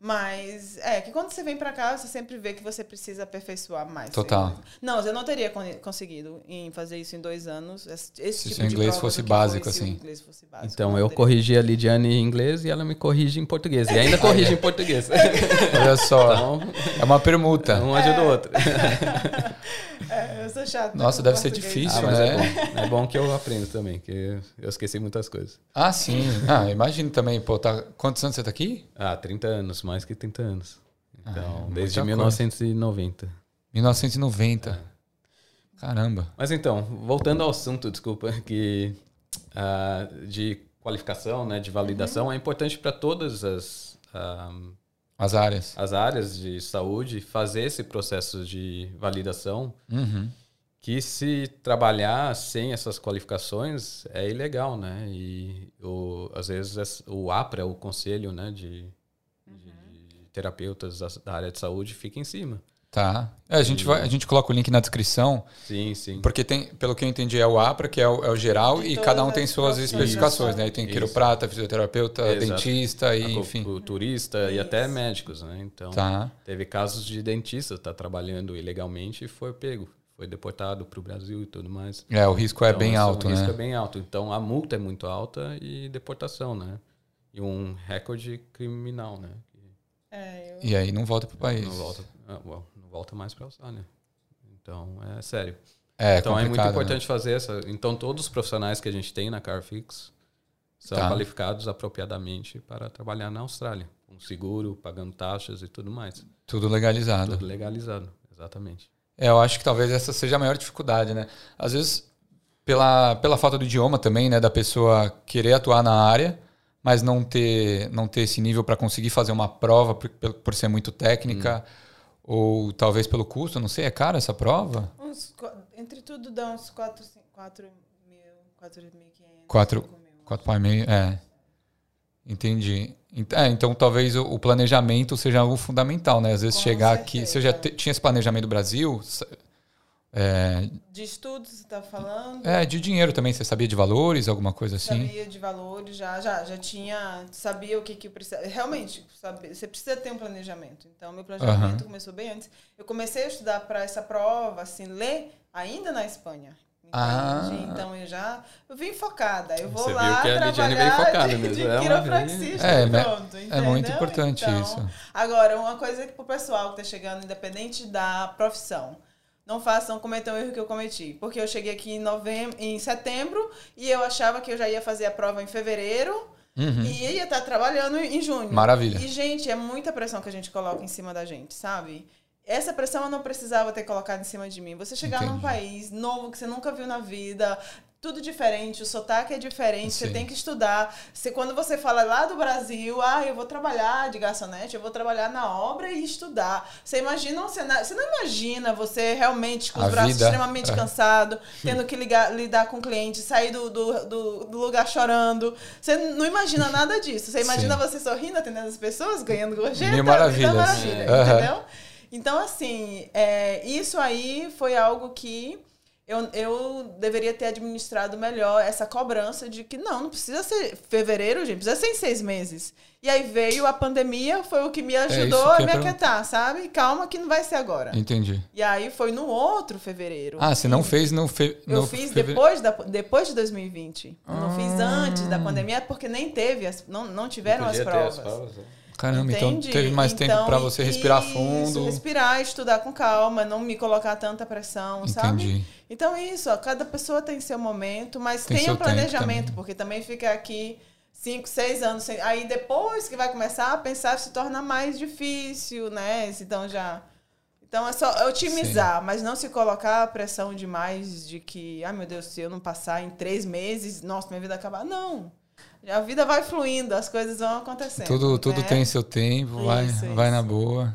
Mas é que quando você vem pra cá, você sempre vê que você precisa aperfeiçoar mais. Total. Não, eu não teria con- conseguido em fazer isso em dois anos. Esse, Se tipo seu de inglês prova fosse básico, foi se o assim. inglês fosse básico, Então, eu teria. corrigi a Lidiane em inglês e ela me corrige em português. E ainda corrige em português. Olha só, Então, é uma permuta. um ajuda o outro. É, eu sou chata. Nossa, deve ser difícil, Ah, mas né? é bom. É bom que eu aprendo também, que eu esqueci muitas coisas. Ah, sim. Ah, imagino também, pô, tá... quantos anos você tá aqui? Ah, 30 anos, mais que 30 anos. Ah, Então, muita desde coisa. 1990. 1990. Caramba. Mas então, voltando ao assunto, desculpa, que ah, de qualificação, né, de validação, é importante para todas as, ah, As áreas. as áreas de saúde fazer esse processo de validação, Uhum. que se trabalhar sem essas qualificações é ilegal, né? E o, às vezes es- o APRA, o conselho né, de terapeutas da- da área de saúde, fica em cima. Tá. É, a, gente vai, a gente coloca o link na descrição, Sim, sim. porque tem, pelo que eu entendi, é o APRA, que é o, é o geral, De e cada um tem as suas profissões. especificações, né? E tem Isso. quiroprata, fisioterapeuta, Exato. dentista, e, enfim. Acupunturista e até Isso. médicos, né? Então, Tá. teve casos de dentista estar trabalhando ilegalmente e foi pego. Foi deportado para o Brasil e tudo mais. É, o risco é Então, bem esse alto, o risco né? é bem alto. Então, a multa é muito alta e deportação, né? E um recorde criminal, né? É. E aí não volta pro país. Não volta, ah, não volta mais para a Austrália. Então, é sério. É, então, é muito né? importante fazer essa... Então, todos os profissionais que a gente tem na Carfix são Tá. qualificados apropriadamente para trabalhar na Austrália. Com seguro, pagando taxas e tudo mais. Tudo legalizado. Tudo legalizado, exatamente. É, eu acho que talvez essa seja a maior dificuldade, né? Às vezes, pela, pela falta do idioma também, né? Da pessoa querer atuar na área, mas não ter, não ter esse nível para conseguir fazer uma prova por, por- ser muito técnica, ou talvez pelo custo, não sei, é cara essa prova? Uns, entre tudo dá uns 4, 4 mil, 4.500. Quatro- 5 mil. 4,5, é. Entendi. Ent- é, então talvez o, o planejamento seja algo fundamental, né? Às vezes Com chegar aqui. Você já certeza. te- tinha esse planejamento do Brasil? É, De estudos, você tá falando? é, de dinheiro também, você sabia de valores, alguma coisa assim? Sabia de valores, já, já, já tinha, sabia o que que precisa. Realmente, sabe, você precisa ter um planejamento. Então, meu planejamento Aham. começou bem antes. Eu comecei a estudar para essa prova, assim, ler ainda na Espanha. Ah. Entende? Então eu já eu vim focada. Eu vou Você lá viu que a Lidiane trabalhar veio focada de, mesmo. de É quiropraxista É, pronto, É muito entendeu? importante Então, isso. Agora, uma coisa que pro pessoal que tá chegando, independente da profissão, não façam, cometam o erro que eu cometi. Porque eu cheguei aqui em novembro, em setembro e eu achava que eu já ia fazer a prova em fevereiro Uhum. e ia estar trabalhando em junho. Maravilha. E, gente, é muita pressão que a gente coloca em cima da gente, sabe? Essa pressão eu não precisava ter colocado em cima de mim. Você chegar num Entendi. país novo que você nunca viu na vida, tudo diferente, o sotaque é diferente, Sim. você tem que estudar. Você, quando você fala lá do Brasil, ah, eu vou trabalhar de garçonete, eu vou trabalhar na obra e estudar. Você imagina um cenário. Você não imagina você realmente com os A braços vida, extremamente é. cansados, tendo que ligar, lidar com o cliente, sair do, do, do, do lugar chorando. Você não imagina nada disso. Você imagina Sim. você sorrindo, atendendo as pessoas, ganhando gorjeta. Mil maravilhas. maravilha, Aham. entendeu? Então, assim, é, isso aí foi algo que eu, eu deveria ter administrado melhor essa cobrança de que não, não precisa ser fevereiro, gente, precisa ser em seis meses. E aí veio a pandemia, foi o que me ajudou É isso a que eu me aquietar, sabe? Calma que não vai ser agora. Entendi. E aí foi no outro fevereiro. Ah, você não fez no, fe... Eu no fiz fevere- depois, da, depois de 2020. Eu não fiz Ah. antes da pandemia porque nem teve, as, não, não tiveram as Podia ter provas. provas, né? Caramba, Entende? então teve mais tempo Então, pra você respirar isso, fundo. respirar, estudar com calma, não me colocar tanta pressão, sabe? Entendi. Então é isso, ó, cada pessoa tem seu momento, mas Tem tenha um tempo planejamento, também. porque também fica aqui cinco, seis anos, sem- aí depois que vai começar a pensar se torna mais difícil, né? Então já então é só otimizar, mas não se colocar a pressão demais de que, ai meu Deus, se eu não passar em três meses, nossa, minha vida acabar. Não. A vida vai fluindo, as coisas vão acontecendo. Tudo, tudo né? tem seu tempo, vai, Isso, vai isso. na boa.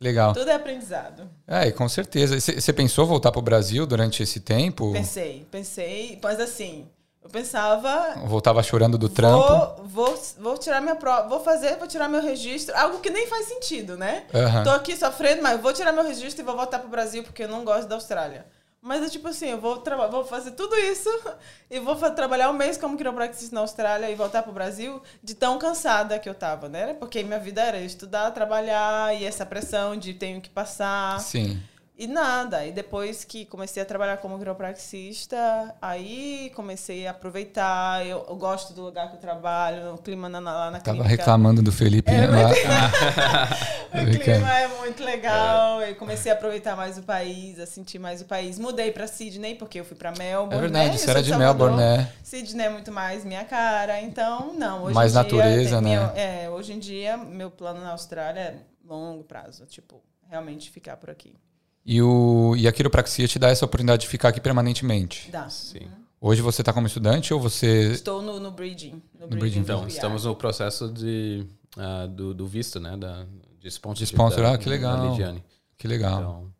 Legal. Tudo é aprendizado. É, com certeza. Você pensou voltar pro Brasil durante esse tempo? Pensei, pensei, mas assim, eu pensava. Voltava chorando do trampo? Vou, vou, vou tirar minha prova, vou fazer, vou tirar meu registro, algo que nem faz sentido, né? Aham. Tô aqui sofrendo, mas vou tirar meu registro e vou voltar pro Brasil porque eu não gosto da Austrália. Mas é tipo assim, eu vou, vou fazer tudo isso e vou trabalhar um mês como quiropraxista na Austrália e voltar pro Brasil de tão cansada que eu tava, né? Porque minha vida era estudar, trabalhar e essa pressão de tenho que passar. Sim. E nada. E depois que comecei a trabalhar como quiropraxista, aí comecei a aproveitar. Eu, eu gosto do lugar que eu trabalho, o clima na, lá na Tava clínica. reclamando do Felipe É, lá. O clima é muito legal. Eu comecei a aproveitar mais o país, a sentir mais o país. Mudei pra Sydney, porque eu fui pra Melbourne. É verdade, né? Você era de Salvador. Melbourne, né? Sydney é muito mais minha cara. Então, não. Hoje Mais em dia, natureza, tem né? meu- é, hoje em dia, meu plano na Austrália é longo prazo. Tipo, realmente ficar por aqui. E, o, e a quiropraxia te dá essa oportunidade de ficar aqui permanentemente. Dá. Sim. Hoje você está como estudante ou você. Estou no, no Bridging. No, Bridging. Então, estamos no processo de, ah, do, do visto, né? Da, de sponsorship. De sponsor, da, ah, que legal. Lidiane. Que legal. Então,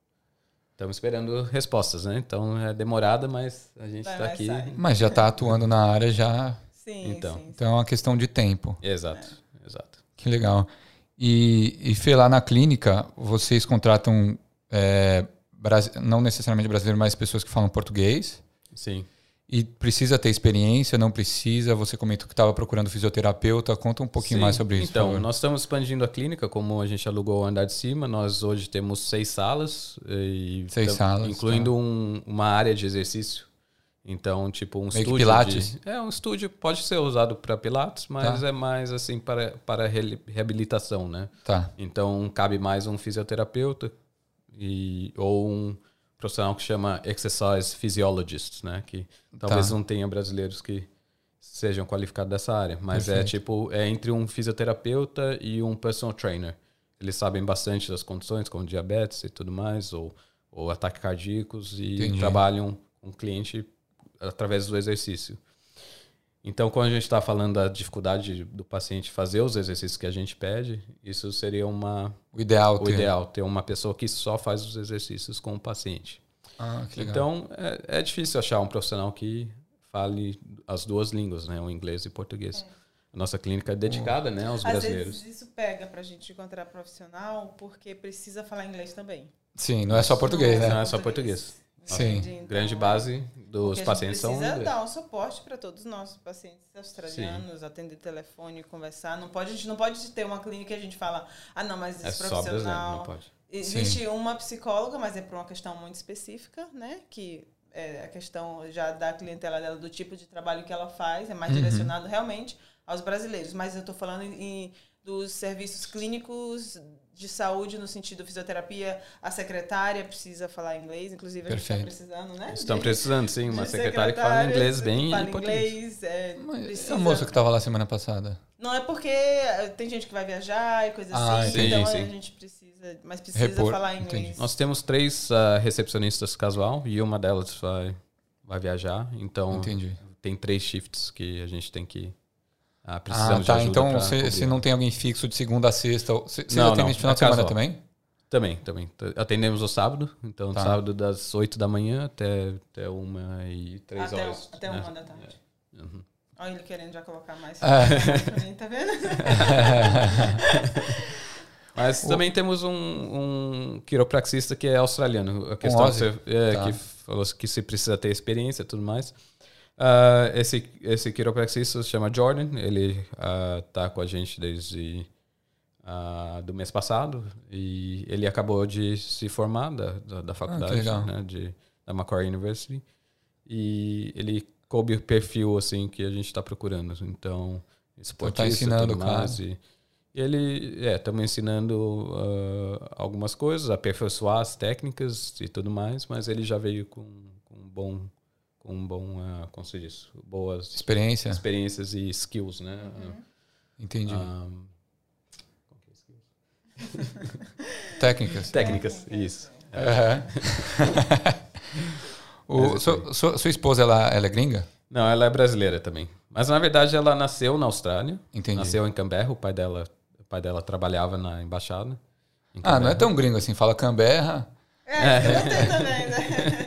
estamos esperando respostas, né? Então, é demorada, mas a gente está aqui. sai. Mas já está atuando na área já. Sim, Então. sim. Então é uma questão de tempo. Exato, exato. Que legal. E, e Fê, lá na clínica, vocês contratam é, não necessariamente brasileiro, mas pessoas que falam português. Sim. E precisa ter experiência, não precisa? Você comentou que estava procurando fisioterapeuta. Conta um pouquinho Sim. mais sobre isso. Então, nós estamos expandindo a clínica, como a gente alugou o andar de cima. Nós hoje temos seis salas. Seis salas, Incluindo tá. um- uma área de exercício. Então, tipo, um que estúdio. pilates? de- é, um estúdio pode ser usado para pilates, mas Tá. é mais assim para, para re- reabilitação, né? Tá. Então, cabe mais um fisioterapeuta e, ou um profissional que chama exercise physiologist, né? Que talvez Tá. não tenha brasileiros que sejam qualificados dessa área, mas é Perfeito. tipo é entre um fisioterapeuta e um personal trainer. Eles sabem bastante das condições, como diabetes e tudo mais, ou, ou ataques cardíacos e Entendi. trabalham com o cliente através do exercício. Então, quando a gente está falando da dificuldade do paciente fazer os exercícios que a gente pede, isso seria uma O ideal o ter. ideal, ter uma pessoa que só faz os exercícios com o paciente. Ah, que legal. Então, é, é difícil achar um profissional que fale as duas línguas, né? O inglês e o português. A nossa clínica é dedicada, né, aos Às brasileiros. vezes isso pega pra gente encontrar profissional porque precisa falar inglês também. Sim, não é só português, Não né? é só português. Sim. Então, Grande base dos porque a pacientes são precisa inglês. dar um suporte para todos os nossos pacientes australianos, atender telefone, conversar. Não pode, a gente não pode ter uma clínica que a gente fala, ah, não, mas É esse só brasileiro, profissional. não pode. Existe uma psicóloga, mas é por uma questão muito específica, né? Que é a questão já da clientela dela, do tipo de trabalho que ela faz, é mais Uhum. direcionado realmente aos brasileiros. Mas eu estou falando em, dos serviços clínicos de saúde, no sentido fisioterapia, a secretária precisa falar inglês, inclusive a gente Perfeito. está precisando, né? Estão precisando, sim, uma secretária que fala inglês bem fala e português. inglês, é, Mas precisa- A moça que tava lá semana passada. Não é porque eh, tem gente que vai viajar e coisa Ah, assim, entendi. então Sim, a sim. gente precisa, mas precisa Repor- falar entendi. inglês. Nós temos três ah, recepcionistas casual e uma delas vai, vai viajar. Então, Entendi. tem três shifts que a gente tem que. Ah, Ah, precisamos de tá. ajuda Então você não tem alguém fixo de segunda a sexta. Você atende de final é de semana também? Também, também. Atendemos o sábado, então Tá. sábado das 8 da manhã até, até uma e três até, horas. até né? uma da tarde. Uhum. Olha ele querendo já colocar mais Ah. pra mim, tá vendo? Mas também temos um, um quiropraxista que é australiano. A questão Ozzy? que, você- é, Tá. que falou que se precisa ter experiência e tudo mais. Ah, esse, esse quiropraxista se chama Jordan. Ele está com a gente desde ah, do mês passado e ele acabou de se formar da, da, da faculdade legal. né, de, da Macquarie University e ele coube o perfil assim que a gente está procurando. Então, esportista, ensinando tudo o cara. mais, e, e ele, é, estamos ensinando ah, algumas coisas, aperfeiçoar as técnicas e tudo mais, mas ele já veio com, com um bom, com um bom, ah, como se diz, boas Experiência? experiências e skills, né? Entendi. Ah, Técnicas. técnicas, isso. Aham. O- Mas sua, sua- sua esposa, ela, ela é gringa? Não, ela é brasileira também. Mas na verdade ela nasceu na Austrália. Entendi. Nasceu em Canberra, o pai dela, o pai dela trabalhava na embaixada. em Ah, não é tão gringo assim. Fala Canberra. É, eu tenho também, né?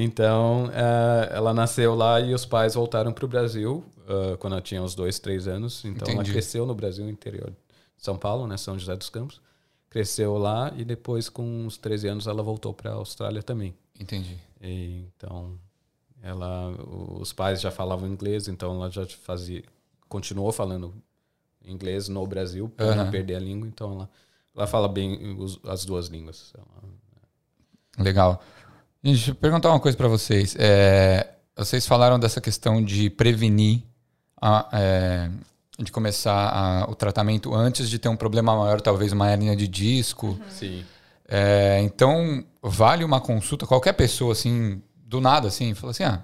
Então, eh, ela nasceu lá e os pais voltaram para o Brasil eh, quando ela tinha uns dois, três anos. Então, Entendi. ela cresceu no Brasil interior de São Paulo, né, São José dos Campos. Cresceu lá e depois, com uns 13 anos, ela voltou para a Austrália também. Entendi. E, então, ela, os pais já falavam inglês, então ela já fazia, continuou falando inglês no Brasil para Aham. não perder a língua. Então, ela, ela fala bem os- as duas línguas. Ela- Legal. Gente, deixa eu perguntar uma coisa para vocês. É, vocês falaram dessa questão de prevenir, a- é, de começar a- o tratamento antes de ter um problema maior, talvez uma hernia de disco. Sim. É, então, vale uma consulta, qualquer pessoa, assim, do nada, assim, fala assim, ah,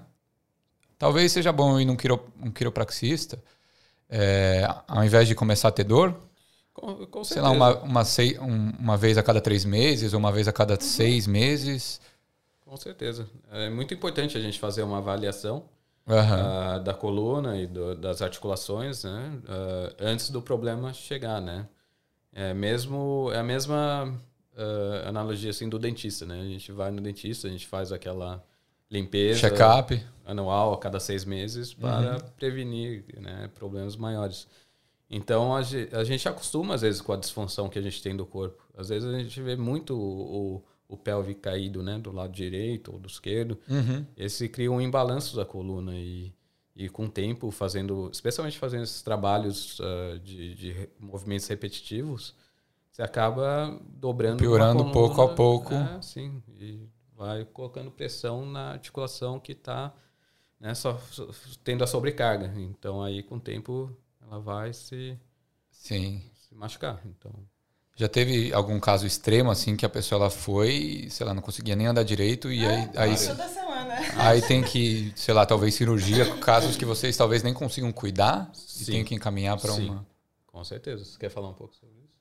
talvez seja bom eu ir num quiro, um quiropraxista, é, ao invés de começar a ter dor, Com, com sei lá, uma, uma, sei- um- uma vez a cada três meses, ou uma vez a cada seis meses. Com certeza. É muito importante a gente fazer uma avaliação Aham. ah, da coluna e do- das articulações, né? ah, antes do problema chegar, né? É mesmo é a mesma ah, analogia assim do dentista, né? A gente vai no dentista, a gente faz aquela limpeza Check-up. anual a cada seis meses para prevenir né, problemas maiores. Então a gente acostuma às vezes com a disfunção que a gente tem do corpo. Às vezes a gente vê muito o, o, o pelve caído, né, do lado direito ou do esquerdo. Uhum. Esse cria um imbalanço da coluna e, e com o tempo fazendo, especialmente fazendo esses trabalhos ah, de, de movimentos repetitivos, você acaba dobrando Piorando coluna, pouco a pouco. É, sim, e vai colocando pressão na articulação que está né, só, só tendo a sobrecarga. Então aí com o tempo ela vai se, Sim. se machucar. Então Já teve algum caso extremo, assim, que a pessoa ela foi, e, sei lá, não conseguia nem andar direito, e aí, aí, Toda semana. aí tem que, sei lá, talvez cirurgia, casos que vocês talvez nem consigam cuidar, e Sim. tem que encaminhar para uma... com certeza. Você quer falar um pouco sobre isso?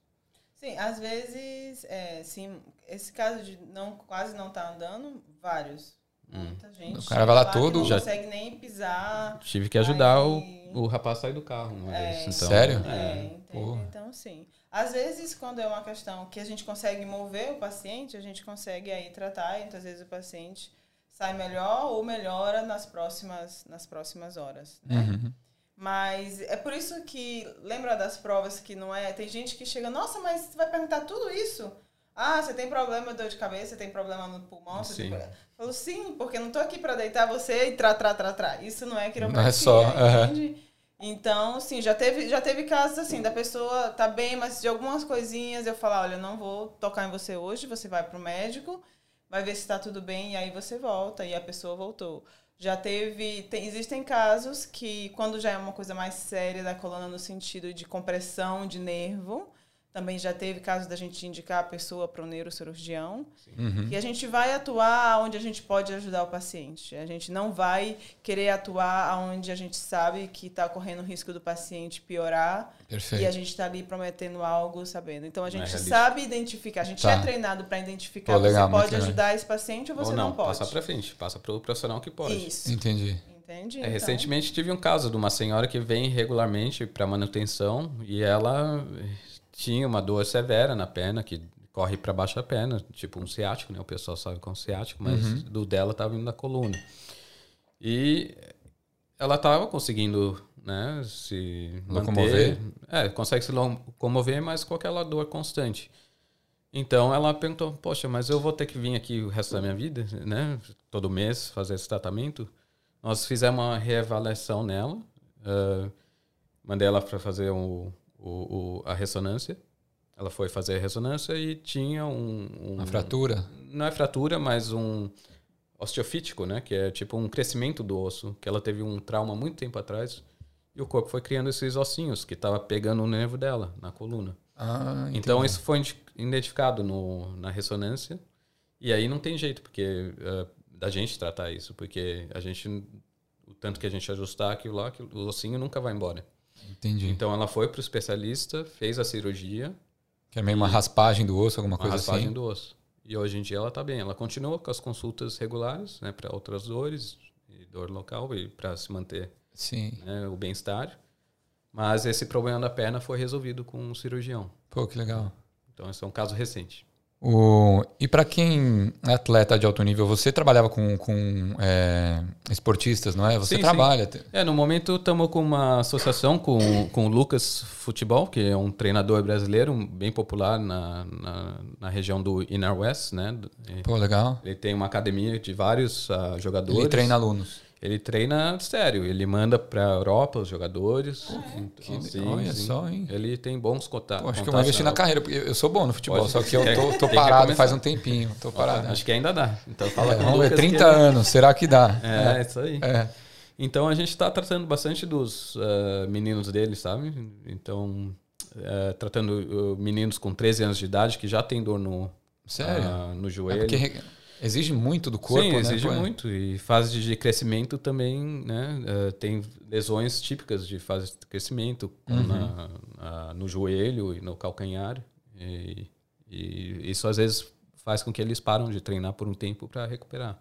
Sim, às vezes, é, sim, esse caso de não, quase não estar andando, vários. Muita gente. Hum. O cara vai lá todo- Não Já- consegue nem pisar. Tive que ajudar Aí- o, o rapaz a sair do carro uma É. vez. Então, Sério? É? Porra. Então, sim. Às vezes, quando é uma questão que a gente consegue mover o paciente, a gente consegue aí tratar, então às vezes o paciente sai melhor ou melhora nas próximas, nas próximas horas. Né? Uhum. Mas é por isso que, lembra das provas que não é? Tem gente que chega, nossa, mas você vai perguntar tudo isso? Ah, você tem problema de dor de cabeça, você tem problema no pulmão? Você Sim. tem... Eu falo, sim, porque eu não tô aqui para deitar você e tra, tra, tra, tra. Isso não é quiropraxia, Não é só, entende? Então, sim, já teve, já teve casos assim, da pessoa tá bem, mas de algumas coisinhas eu falar, olha, não vou tocar em você hoje, você vai pro médico, vai ver se tá tudo bem e aí você volta e a pessoa voltou. Já teve, tem- existem casos que quando já é uma coisa mais séria da coluna no sentido de compressão de nervo, também já teve casos da gente indicar a pessoa para o neurocirurgião. Uhum. E a gente vai atuar onde a gente pode ajudar o paciente. A gente não vai querer atuar onde a gente sabe que está correndo o risco do paciente piorar e a Perfeito. gente está ali prometendo algo, sabendo. Então a gente realista. sabe identificar, a gente Tá. é treinado para identificar Pô, legal, você pode legal. ajudar esse paciente ou você Ou não, não, pode. passa para frente, passa para o profissional que pode. Isso. Entendi. Entende? É, Então, recentemente tive um caso de uma senhora que vem regularmente para manutenção e ela tinha uma dor severa na perna que corre para baixo da perna, tipo um ciático, né? O pessoal sabe com ciático, mas do dela estava vindo da coluna. E ela estava conseguindo, né, se Locomover? manter, é, consegue se locomover, mas com aquela dor constante. Então ela perguntou: Poxa, mas eu vou ter que vir aqui o resto da minha vida, né? Todo mês fazer esse tratamento. Nós fizemos uma reavaliação nela, ah, mandei ela para fazer o, o, o- a ressonância. Ela foi fazer a ressonância e tinha um, um- Uma fratura? não é fratura, mas um osteofítico, né? Que é tipo um crescimento do osso, que ela teve um trauma muito tempo atrás e o corpo foi criando esses ossinhos que estava pegando o nervo dela na coluna. Ah, Então entendi. isso foi identificado no, na ressonância e aí não tem jeito porque eh, da gente tratar isso, porque a gente o tanto que a gente ajustar aquilo lá, aquilo- o ossinho nunca vai embora. Entendi. Então ela foi para o especialista, fez a cirurgia, Que é meio uma raspagem do osso, alguma uma coisa raspagem assim. do osso. E hoje em dia ela está bem. Ela continua com as consultas regulares, né, para outras dores, e dor local e para se manter Sim. né, o bem-estar. Mas esse problema da perna foi resolvido com um cirurgião. Pô, que legal. Então esse é um caso recente. O... E para quem é atleta de alto nível, você trabalhava com, com é, esportistas, não é? Você Sim, trabalha. É, no momento estamos com uma associação com, com o Lucas Futebol, que é um treinador brasileiro bem popular na, na, na região do Inner West, né? Pô, legal. Ele tem uma academia de vários ah, jogadores. Ele treina alunos. Ele treina sério, ele manda para a Europa os jogadores. Então, que- olha só, hein? Ele tem bons conta Pô, acho que eu vou contatos. investir na carreira, porque eu sou bom no futebol, Pode- só que eu tô, tô que parado faz um tempinho. Tô parado. Acho que ainda dá. Então fala É, com o vamos ver, Lucas que 30 ele- anos, será que dá? É, isso aí. É. Então a gente está tratando bastante dos ah, meninos dele, sabe? Então, eh, tratando uh, meninos com 13 anos de idade que já tem dor no, Sério? ah, no É joelho. porque exige muito do corpo, Sim, né? exige Pô, é. muito. E fase de crescimento também, né? eh, tem lesões típicas de fase de crescimento Uhum. na- na- no joelho e no calcanhar. E, e isso às vezes faz com que eles param de treinar por um tempo para recuperar.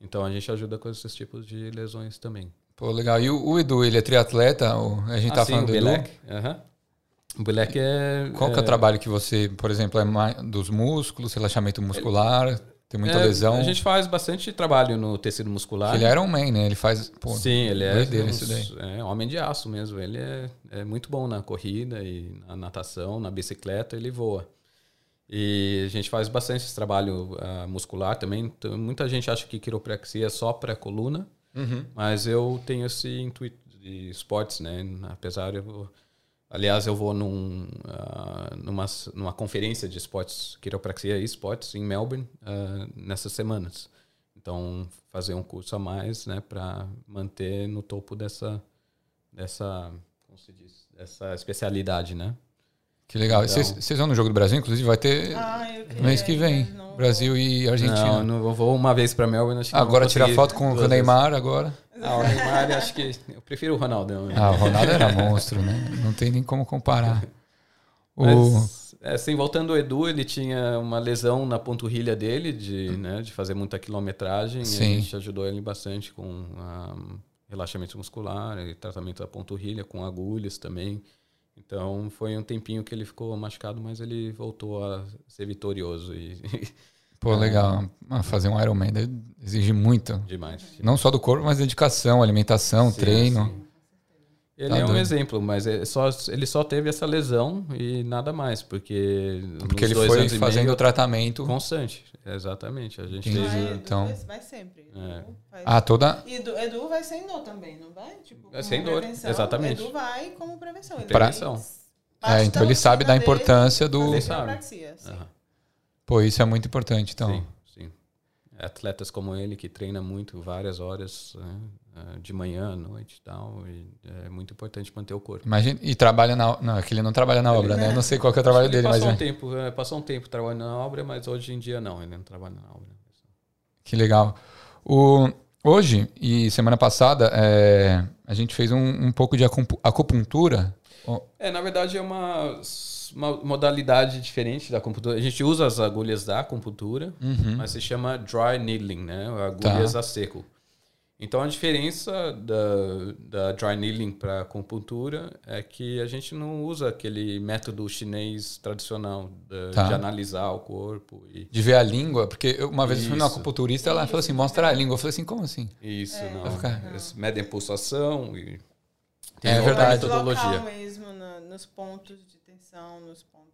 Então a gente ajuda com esses tipos de lesões também. Pô, legal. E o, o Edu, ele é triatleta? A gente tá Ah, sim, falando o do Edu. Belec. aham. O Belec é. Qual que é o trabalho que você, por exemplo, é dos músculos, relaxamento muscular, tem muita é, lesão? A gente faz bastante trabalho no tecido muscular. Ele é Iron Man, né? Ele faz. Pô, Sim, ele é, uns- é homem de aço mesmo. Ele é, é muito bom na corrida e na natação, na bicicleta, ele voa. E a gente faz bastante esse trabalho ah, muscular também. Então, muita gente acha que quiropraxia é só para coluna, Uhum. mas eu tenho esse intuito de esportes, né? Apesar eu Aliás, eu vou num, ah, numa, numa conferência de esportes, quiropraxia e esportes em Melbourne ah, nessas semanas. Então, fazer um curso a mais, né, para manter no topo dessa, dessa, como se diz, dessa especialidade, né? Que legal. Então- Vocês vocês vão no Jogo do Brasil, inclusive, vai ter Ah, mês que vem. Brasil e Argentina. Não, não eu vou uma vez para Melbourne. Acho que agora tirar foto com, o Neymar agora. Ah, o Neymar, acho que eu prefiro o Ronaldão. né? Ah, o Ronaldo era monstro, né? Não tem nem como comparar. Mas, é, assim, voltando ao Edu, ele tinha uma lesão na panturrilha dele, de, né, de fazer muita quilometragem. Sim. E a gente ajudou ele bastante com ah, relaxamento muscular e tratamento da panturrilha, com agulhas também. Então, foi um tempinho que ele ficou machucado, mas ele voltou a ser vitorioso e Pô, legal. Ah, fazer um Ironman exige muito. demais. Não só do corpo, mas dedicação, alimentação, Sim, treino. sim. Ele Tá é um doido. exemplo, mas é só, ele só teve essa lesão e nada mais, porque. Porque nos ele dois foi anos fazendo meio, o tratamento. constante. Exatamente. A gente fez. Edu, então. vai, sempre. É. vai- Ah, toda. E Edu, Edu vai sem dor também, não vai? Tipo, É como sem dor, prevenção, exatamente. Edu vai como prevenção. Ele fez É, então ele sabe da importância do. Ele sabe. Aham. Pô, isso é muito importante, então. Sim, sim. Atletas como ele que treina muito, várias horas, né, eh, de manhã, à noite e tal, e é muito importante manter o corpo. Imagina, e trabalha na. Não, é que ele não trabalha na obra, né? Eu não sei qual que é o trabalho Ele dele, mas. passou um é- tempo, eh, passou um tempo trabalhando na obra, mas hoje em dia não, ele não trabalha na obra. Que legal. O, hoje e semana passada, é, a gente fez um, um pouco de acupuntura. É, na verdade é uma, uma modalidade diferente da acupuntura. A gente usa as agulhas da acupuntura, Uhum. mas se chama dry needling, né? Agulhas Tá. a seco. Então a diferença da, da dry needling para acupuntura é que a gente não usa aquele método chinês tradicional de, Tá. de analisar o corpo e De ver a língua, porque eu- uma vez eu fui numa Isso. acupunturista, ela falou assim: mostra a língua. Eu falei assim: como assim? isso, não. Vai ficar- Eles medem pulsação e É outra verdade. metodologia. Mesmo, na- nos pontos de tensão, nos pontos.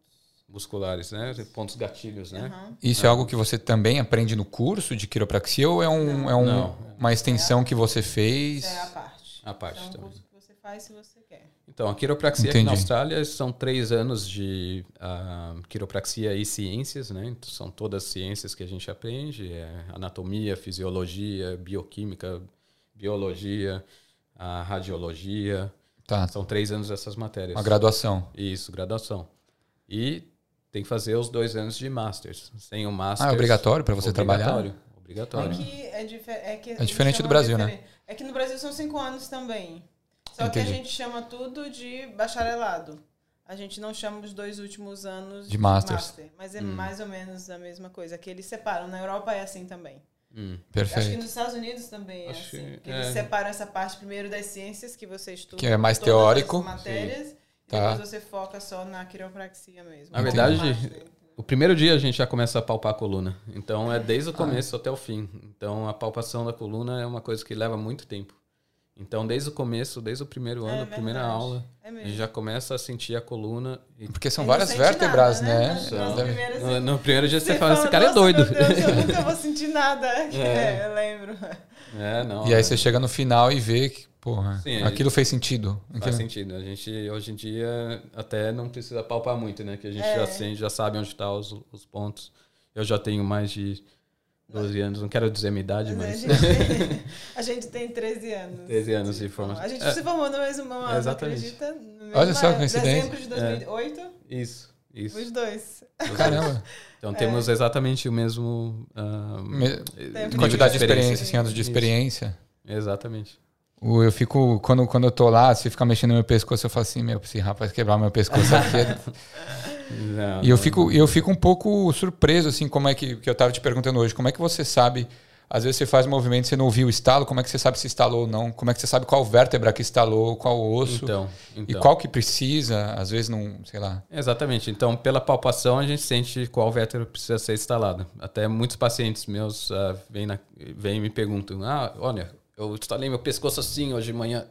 musculares, né? Pontos gatilhos, né? Aham. Isso é algo que você também aprende no curso de quiropraxia ou é, um, é um- Não. uma extensão que você fez? Isso é a parte. A parte é um também. curso que você faz se você quer. Então, a quiropraxia aqui na. Austrália são três anos de ah, quiropraxia e ciências, né? Então, são todas ciências que a gente aprende, é anatomia, fisiologia, bioquímica, biologia, a radiologia. Tá, São três anos dessas matérias. uma graduação. Isso, graduação. E tem que fazer os dois anos de Masters. Sem o Masters... Ah, é obrigatório para você trabalhar? Obrigatório. Obrigatório. Aqui é, dife- é, que É diferente do Brasil, né? diferente. É que no Brasil são cinco anos também. Só que Entendi. a gente chama tudo de bacharelado. A gente não chama os dois últimos anos De masters. master, mas é mais ou menos a mesma coisa. Que eles separam. Na Europa é assim também. Hum. Acho que Perfeito. nos Estados Unidos também é Acho assim. que Que é. eles separam essa parte primeiro das ciências que você estuda. Que é mais teórico. as matérias. E Tá. depois você foca só na quiropraxia mesmo. Na verdade. O primeiro dia a gente já começa a palpar a coluna. Então é desde o começo até o fim. Então a palpação da coluna é uma coisa que leva muito tempo. Então desde o começo, desde o primeiro É ano, a primeira verdade. aula, É a gente já começa a sentir a coluna. E Porque são várias vértebras, nada, né? né? Primeiro, no, no primeiro dia você, Você fala, esse cara é "Nossa, doido. Deus, eu nunca vou sentir nada. É, eu lembro. é, não. E aí é- você chega no final e vê que, porra, Sim, aquilo fez sentido. Faz Aquilo- sentido. A gente hoje em dia até não precisa palpar muito, né? Que a gente É. já sente, já sabe onde estão os, os pontos. Eu já tenho mais de 12 anos, não quero dizer minha idade, Mas mas A gente, tem, a gente tem 13 anos. 13 anos de formação. A gente É. se formou no mesmo ano, Exatamente. acredita? No mesmo Olha só, ano, coincidência. Dezembro de 2008, isso, isso. os dois. Caramba. Então temos exatamente o mesmo ah, Me- Quantidade de experiência, Isso. assim, anos de experiência. Exatamente. O- Eu fico, quando, quando eu tô lá, se ficar mexendo no meu pescoço, eu falo assim, meu, esse rapaz quebrar meu pescoço aqui. Não, e eu fico, eu fico um pouco surpreso, assim, como é que, que eu tava te perguntando hoje, como é que você sabe, às vezes você faz um movimento e você não ouviu o estalo, como é que você sabe se estalou ou não? Como é que você sabe qual vértebra que estalou, qual osso? Então, E então. qual que precisa, às vezes não, sei lá. Exatamente. Então, pela palpação, a gente sente qual vértebra precisa ser instalada. Até muitos pacientes meus ah, vêm, na- vêm e me perguntam: Ah, olha, eu instalei meu pescoço assim hoje de manhã.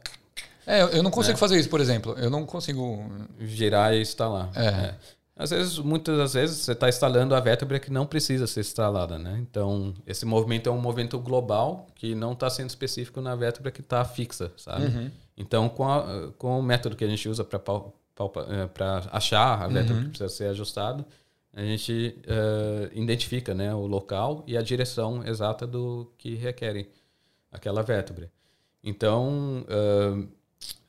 É, eu não consigo fazer isso, por exemplo. Eu não consigo. Girar e instalar. É. Às vezes, muitas das vezes, você está instalando a vértebra que não precisa ser instalada, né? Então, esse movimento é um movimento global que não está sendo específico na vértebra que está fixa, sabe? Então, com, a- com o método que a gente usa para achar a vértebra que precisa ser ajustada, a gente eh, identifica né, o local e a direção exata do que requerem aquela vértebra. Então, eh,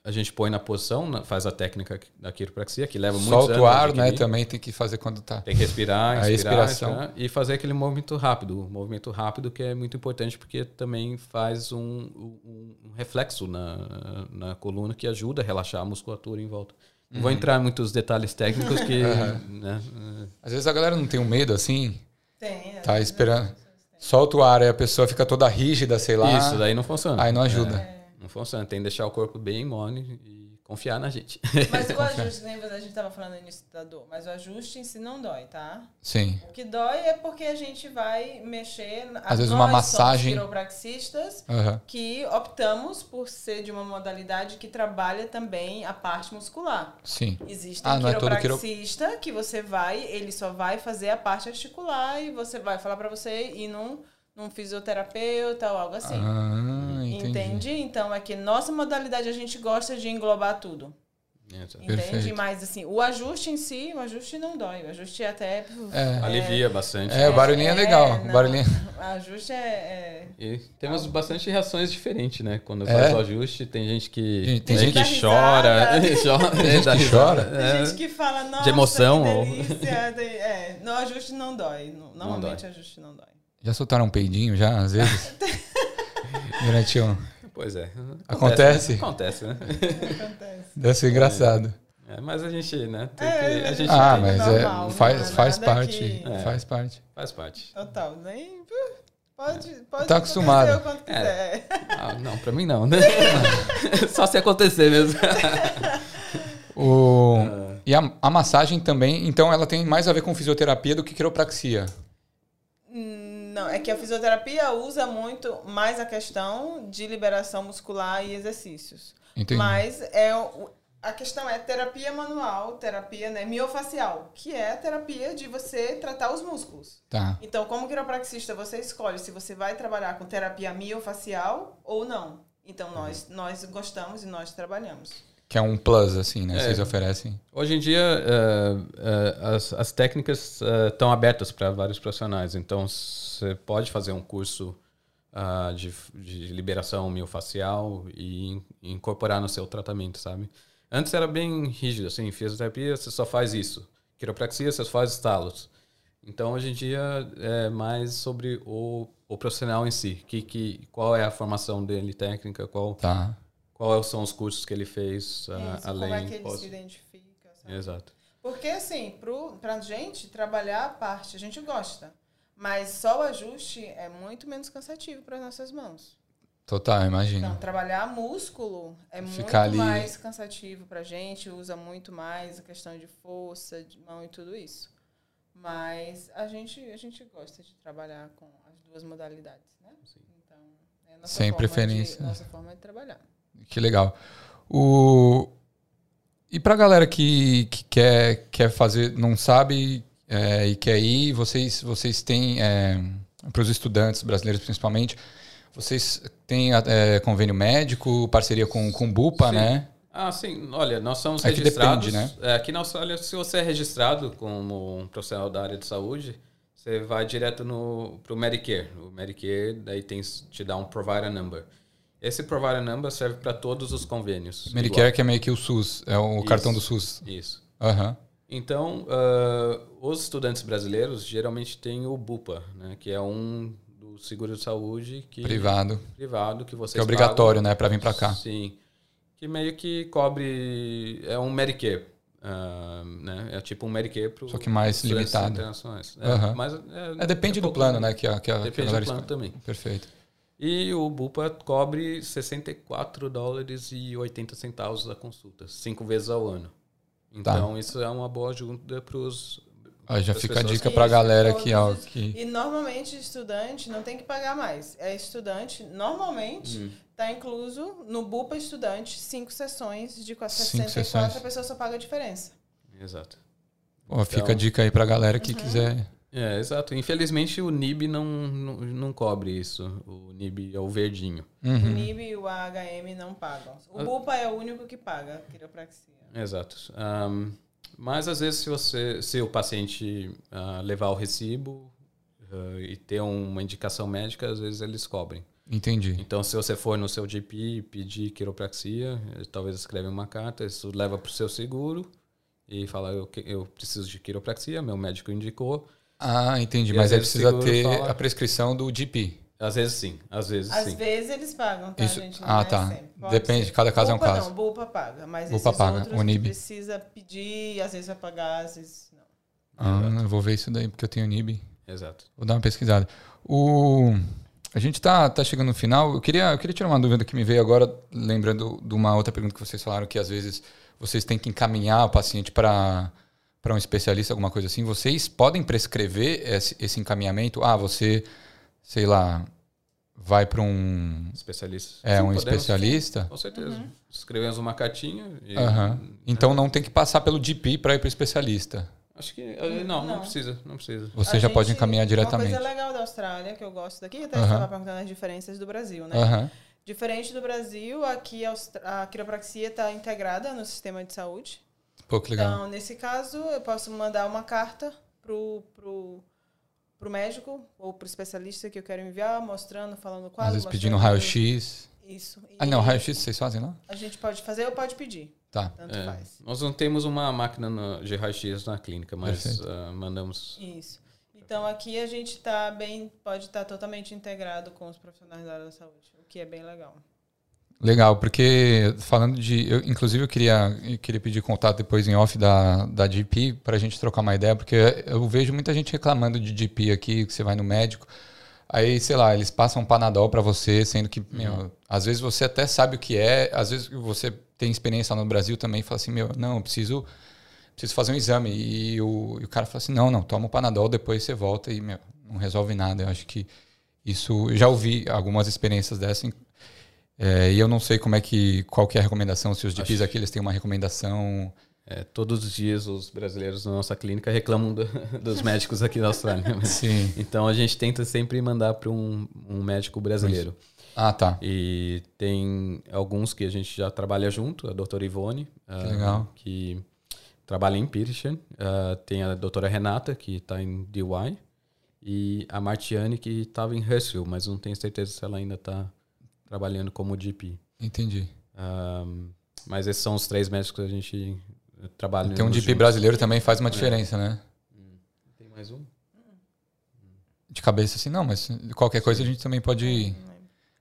a gente põe na posição, faz a técnica da quiropraxia, que leva muitos Solta anos o a ar, né? também tem que fazer quando tá. Tem que respirar, A inspirar, respiração. expirar, e fazer aquele movimento rápido. O movimento rápido que é muito importante porque também faz um, um- um reflexo na, na coluna que ajuda a relaxar a musculatura em volta. Não Uhum. vou entrar em muitos detalhes técnicos que... né, eh, Às vezes a galera não tem um medo assim, Tem. é. tá esperando. Solta o ar e a pessoa fica toda rígida, sei lá. Isso daí não funciona. Aí não ajuda. É, não funciona. Tem que deixar o corpo bem imune e confiar na gente. Mas o ajuste, lembra, a gente estava falando no início da dor, mas o ajuste em si não dói, tá? Sim. O que dói é porque a gente vai mexer. Às vezes uma nós somos massagem- quiropraxistas Aham. que optamos por ser de uma modalidade que trabalha também a parte muscular. Sim. Existe Ah, um é todo quiro- quiropraxista que você vai, ele só vai fazer a parte articular e você vai falar pra você ir num, num fisioterapeuta ou algo assim. Ah, entendi. Entende? Então é que nossa modalidade a gente gosta de englobar tudo. Exato. Entende? Perfeito. Mas assim, o ajuste em si, o ajuste não dói. O ajuste é até. É. Alivia bastante. É, o barulhinho é legal. o não, barulhinho... O ajuste é. é- E temos bastante reações diferentes, né? Quando É? faz o ajuste, tem gente que, Tem- gente que chora. Tem gente que chora? Tem É. gente que fala, nossa, emoção, que ou- delícia. É, no ajuste não dói. No- Normalmente o ajuste não dói. Já soltaram um peidinho já, às vezes? Durante um... Pois é. Acontece? né? Acontece, né? Acontece. Deve ser engraçado. É, mas a gente, né? Tem É, que, a gente Ah, tem- mas normal, é, faz, é faz nada parte. que- É. Faz parte. faz parte. Total. Nem. Pode, pode Tá acostumado. acontecer o quanto quiser. Ah, não, pra mim não, né? Só se acontecer mesmo. O... E a, a massagem também, então ela tem mais a ver com fisioterapia do que quiropraxia. Não, é que a fisioterapia usa muito mais a questão de liberação muscular e exercícios. Entendi. Mas é a questão é terapia manual, terapia né, miofacial, que é a terapia de você tratar os músculos. Tá. Então, como quiropraxista, você escolhe se você vai trabalhar com terapia miofacial ou não. Então, nós, nós gostamos e nós trabalhamos. Que é um plus, assim, né? É. Vocês oferecem. Hoje em dia, eh, eh, as, as técnicas estão abertas para vários profissionais. Então, você pode fazer um curso ah, de, de liberação miofacial e in- incorporar no seu tratamento, sabe? Antes era bem rígido, assim, fisioterapia você só faz isso. Quiropraxia você só faz estalos. Então, hoje em dia, é mais sobre o, o profissional em si. Que, que, qual é a formação dele técnica, qual, Tá. qual são os cursos que ele fez ah, Isso, além... como é que ele pós- se identifica, sabe? Exato. Porque, assim, pro, pra gente, trabalhar a parte, a gente gosta. Mas só o ajuste é muito menos cansativo para nossas mãos. Total, imagino. Então, trabalhar músculo é Ficar muito ali- mais cansativo pra gente, usa muito mais a questão de força, de mão e tudo isso. Mas a gente, a gente gosta de trabalhar com as duas modalidades, né? Então, é a nossa Sem forma preferência. De, nossa forma de trabalhar. Que legal. O... E pra galera que, que quer, quer fazer, não sabe é, e quer ir, vocês, vocês têm, é, para os estudantes brasileiros principalmente, vocês têm é, convênio médico, parceria com, com o Bupa, Sim. né? Ah, sim. Olha, nós somos É que registrados. depende, né? É, aqui na Austrália, se você é registrado como um profissional da área de saúde, você vai direto no pro Medicare. O Medicare daí tem te dá um provider number. Esse provider number serve para todos os convênios. Medicare que é meio que o SUS, é o Isso. cartão do SUS. Igual. Isso. Aham. Então, ah, os estudantes brasileiros geralmente têm o Bupa, né, que é um do seguro de saúde que Privado. privado que vocês Que é obrigatório, pagam. né, para vir para cá. Sim. Que meio que cobre. É um Medicare. ah, né? É tipo um Medicare pro Só que mais limitado. internacionais. É, mas É, depende é do plano, né? Que a, que a, que a Depende do plano também. Perfeito. E o Bupa cobre 64 dólares e 80 centavos a consulta, cinco vezes ao ano. Tá. Então, isso é uma boa ajuda para os. Ó, já fica a dica que- pra galera aqui, ó. os- Que... E normalmente estudante não tem que pagar mais. É estudante, normalmente, Hum. está incluso no Bupa Estudante cinco sessões de Cinco 64, sessões. a pessoa só paga a diferença. Exato. Ó, fica Então- a dica aí pra galera Uhum. que quiser. É, exato. Infelizmente, o NIB não, não, não cobre isso. O NIB é o verdinho. O Uhum. NIB e o AHM não pagam. O Ah. Bupa é o único que paga quiropraxia. Exato. Ahm, mas às vezes se você, se o paciente ah, levar o recibo ah, e ter uma indicação médica, às vezes eles cobrem. Entendi. Então, se você for no seu GP e pedir quiropraxia, eh, talvez escreve uma carta, isso leva para o seu seguro e fala eu, que- eu preciso de quiropraxia, meu médico indicou. Ah, entendi. E Mas às aí precisa ter fala- a prescrição do GP. Às vezes sim, às vezes Às sim. vezes eles pagam, tá, Isso- gente? ah, é tá. sempre. Depende, ser. cada caso é um caso. Não, Bupa paga, mas Bupa esses paga, outros o NIB. precisa pedir, às vezes vai pagar, às vezes não. Ah, eu vou ver isso daí, porque eu tenho NIB. Exato. Vou dar uma pesquisada. O... a gente tá, tá chegando no final. Eu queria, eu queria tirar uma dúvida que me veio agora, lembrando de uma outra pergunta que vocês falaram, que às vezes vocês têm que encaminhar o paciente para para um especialista, alguma coisa assim. Vocês podem prescrever esse, esse encaminhamento? Ah, você, sei lá, vai para um Especialista. é Sim, um podemos, especialista. Com certeza. Escrevemos uma cartinha. E, Aham. Então não tem que passar pelo GP para ir para o especialista. Acho que. eh, Não, não, Não. precisa. Não precisa. Você A já pode gente- encaminhar diretamente. Uma coisa legal da Austrália, que eu gosto daqui, até Aham. estava perguntando as diferenças do Brasil, né? Aham. Diferente do Brasil, aqui a a quiropraxia está integrada no sistema de saúde. Pô, que legal. Então, nesse caso, eu posso mandar uma carta pro, pro, pro médico ou pro especialista que eu quero enviar, mostrando, falando quadro. Às vezes pedindo raio-x. Isso. Ah, E não, raio-x vocês fazem lá? A gente pode fazer ou pode pedir. Tá. Tanto É, faz. nós não temos uma máquina no- de raio-x na clínica, mas ah, mandamos. Isso. Então, aqui a gente está bem, pode estar totalmente integrado com os profissionais da área da saúde, o que é bem legal. Legal, porque falando de. Eu, inclusive, eu queria, eu queria pedir contato depois em off da, da GP para a gente trocar uma ideia, porque eu vejo muita gente reclamando de GP aqui, que você vai no médico. Aí, sei lá, eles passam um Panadol para você, sendo que, meu, às vezes você até sabe o que é, às vezes você tem experiência lá no Brasil também e fala assim, meu, não, eu preciso, preciso fazer um exame. E o, e o cara fala assim, não, não, toma o Panadol, depois você volta e, meu, não resolve nada. Eu acho que isso. Eu já ouvi algumas experiências dessas. É, e eu não sei como é que. qual que é a recomendação, se os Acho- aqui eles têm uma recomendação. É, todos os dias os brasileiros na nossa clínica reclamam do- dos médicos aqui da Austrália. mas- Sim. Então a gente tenta sempre mandar para um, um médico brasileiro. Ah, tá. E tem alguns que a gente já trabalha junto, a doutora Ivone, ah, legal. que trabalha em Petersham. Ah, tem a doutora Renata, que está em DY. E a Martiane, que estava em Hurstville, mas não tenho certeza se ela ainda está trabalhando como GP. Entendi. Ah, mas esses são os três médicos que a gente trabalha Tem um GP brasileiro também faz uma diferença, né? Tem mais um? De cabeça assim, não, mas qualquer coisa a gente também pode.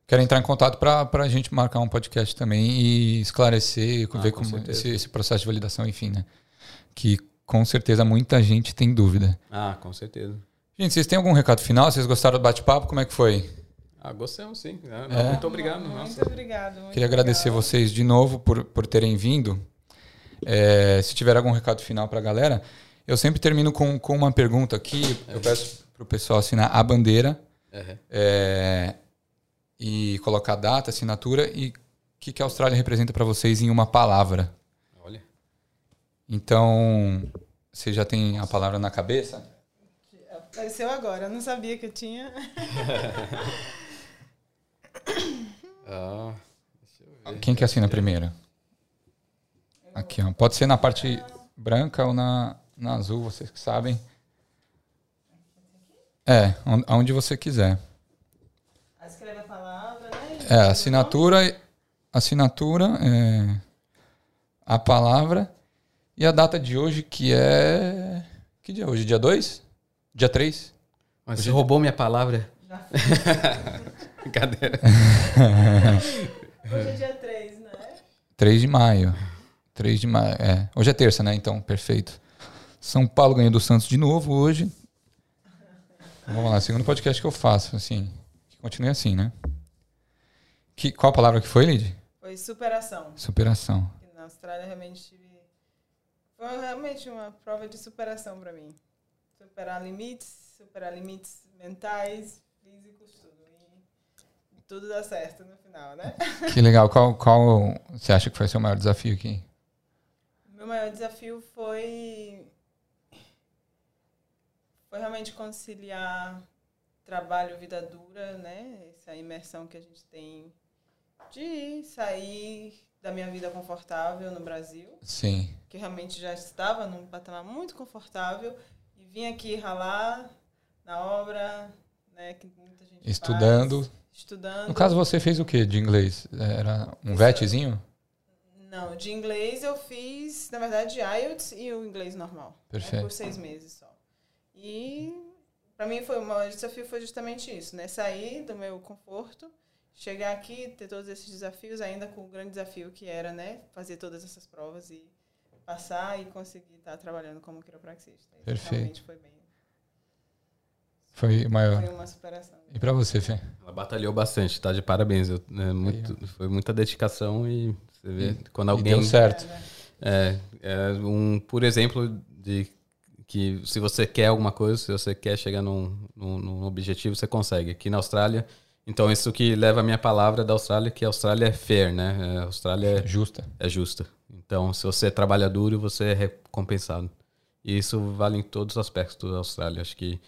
Quero entrar em contato para a gente marcar um podcast também e esclarecer, Ah, ver com como esse, esse processo de validação, enfim, né? Que com certeza muita gente tem dúvida. Ah, com certeza. Gente, vocês têm algum recado final? Vocês gostaram do bate-papo? Como é que foi? Ah, gostamos sim. Ah, É. Muito obrigado. Muito Nossa. obrigado. muito Queria agradecer vocês de novo por, por terem vindo. É, se tiver algum recado final para a galera, eu sempre termino com, com uma pergunta aqui. Eu peço para o pessoal assinar a bandeira Uhum. é, e colocar a data, assinatura e o que, que a Austrália representa para vocês em uma palavra. Olha. Então, você já tem a palavra na cabeça? Apareceu agora, eu não sabia que eu tinha. Ah, deixa eu ver. Quem que assina primeiro? Aqui, ó. Pode ser na parte branca ou na, na azul, vocês que sabem. É, on- aonde você quiser. Aí escreve a palavra, né? É, assinatura, assinatura, é, a palavra e a data de hoje, que é. Que dia é hoje? Dia 2? Dia 3? Mas você roubou minha palavra. Já Brincadeira. Hoje é dia 3, né? 3 de maio. 3 de maio. É. Hoje é terça, né? Então, perfeito. São Paulo ganhou do Santos de novo hoje. Vamos lá, segundo podcast que eu faço, assim. Que continue assim, né? Que, qual a palavra que foi, Lid? Foi superação. Superação. E Na Austrália realmente tive. Foi realmente uma prova de superação para mim. Superar limites, superar limites mentais, tudo dá certo no final, né? Que legal. Qual, qual você acha que foi o seu maior desafio aqui? Meu maior desafio foi foi realmente conciliar trabalho, vida dura, né? Essa imersão que a gente tem de sair da minha vida confortável no Brasil, Sim. que realmente já estava num patamar muito confortável e vim aqui ralar na obra, né? Que muita gente Estudando. faz, estudando. No caso, você fez o que de inglês? Era um VETzinho? Não, de inglês eu fiz, na verdade, IELTS e o inglês normal. né, Perfeito. por seis meses só. E para mim foi o maior desafio foi justamente isso, né? Sair do meu conforto, chegar aqui, ter todos esses desafios, ainda com o grande desafio que era, né? Fazer todas essas provas e passar e conseguir estar trabalhando como quiropraxista. Isso Perfeito. Realmente foi bem. Foi maior. Foi uma superação. E para você, Fê? Ela batalhou bastante, tá de parabéns. Eu, né, muito, foi muita dedicação e você vê quando alguém. E deu certo. É, é um por exemplo de que se você quer alguma coisa, se você quer chegar num, num, num, objetivo, você consegue. Aqui na Austrália, então isso que leva a minha palavra da Austrália, que a Austrália é fair, né? A Austrália é justa. É justa. Então, se você trabalha duro, você é recompensado. E isso vale em todos os aspectos da Austrália. Acho que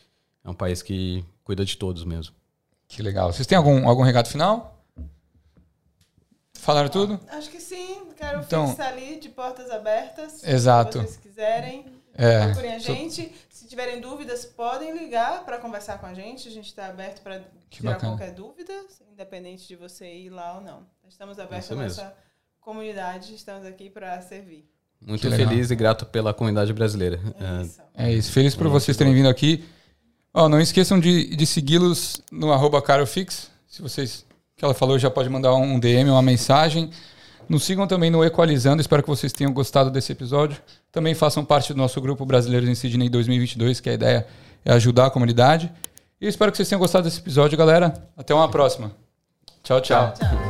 é um país que cuida de todos mesmo. Que legal. Vocês têm algum, algum recado final? Falaram tudo? Acho que sim. Quero então, fixar ali de portas abertas. Exato. Se vocês quiserem, é, procurem a gente. Se tiverem dúvidas, podem ligar para conversar com a gente. A gente está aberto para tirar bacana. qualquer dúvida, independente de você ir lá ou não. Estamos abertos a nossa comunidade, estamos aqui para servir. Muito feliz e grato pela comunidade brasileira. É isso. É isso. Feliz por vocês terem vindo aqui. Oh, não esqueçam de, de segui-los no arroba carofix. Se vocês, que ela falou, já pode mandar um DM, uma mensagem. Nos sigam também no Equalizando. Espero que vocês tenham gostado desse episódio. Também façam parte do nosso grupo Brasileiros em Sydney 2022, que a ideia é ajudar a comunidade. E espero que vocês tenham gostado desse episódio, galera. Até uma próxima. tchau. tchau. tchau, tchau.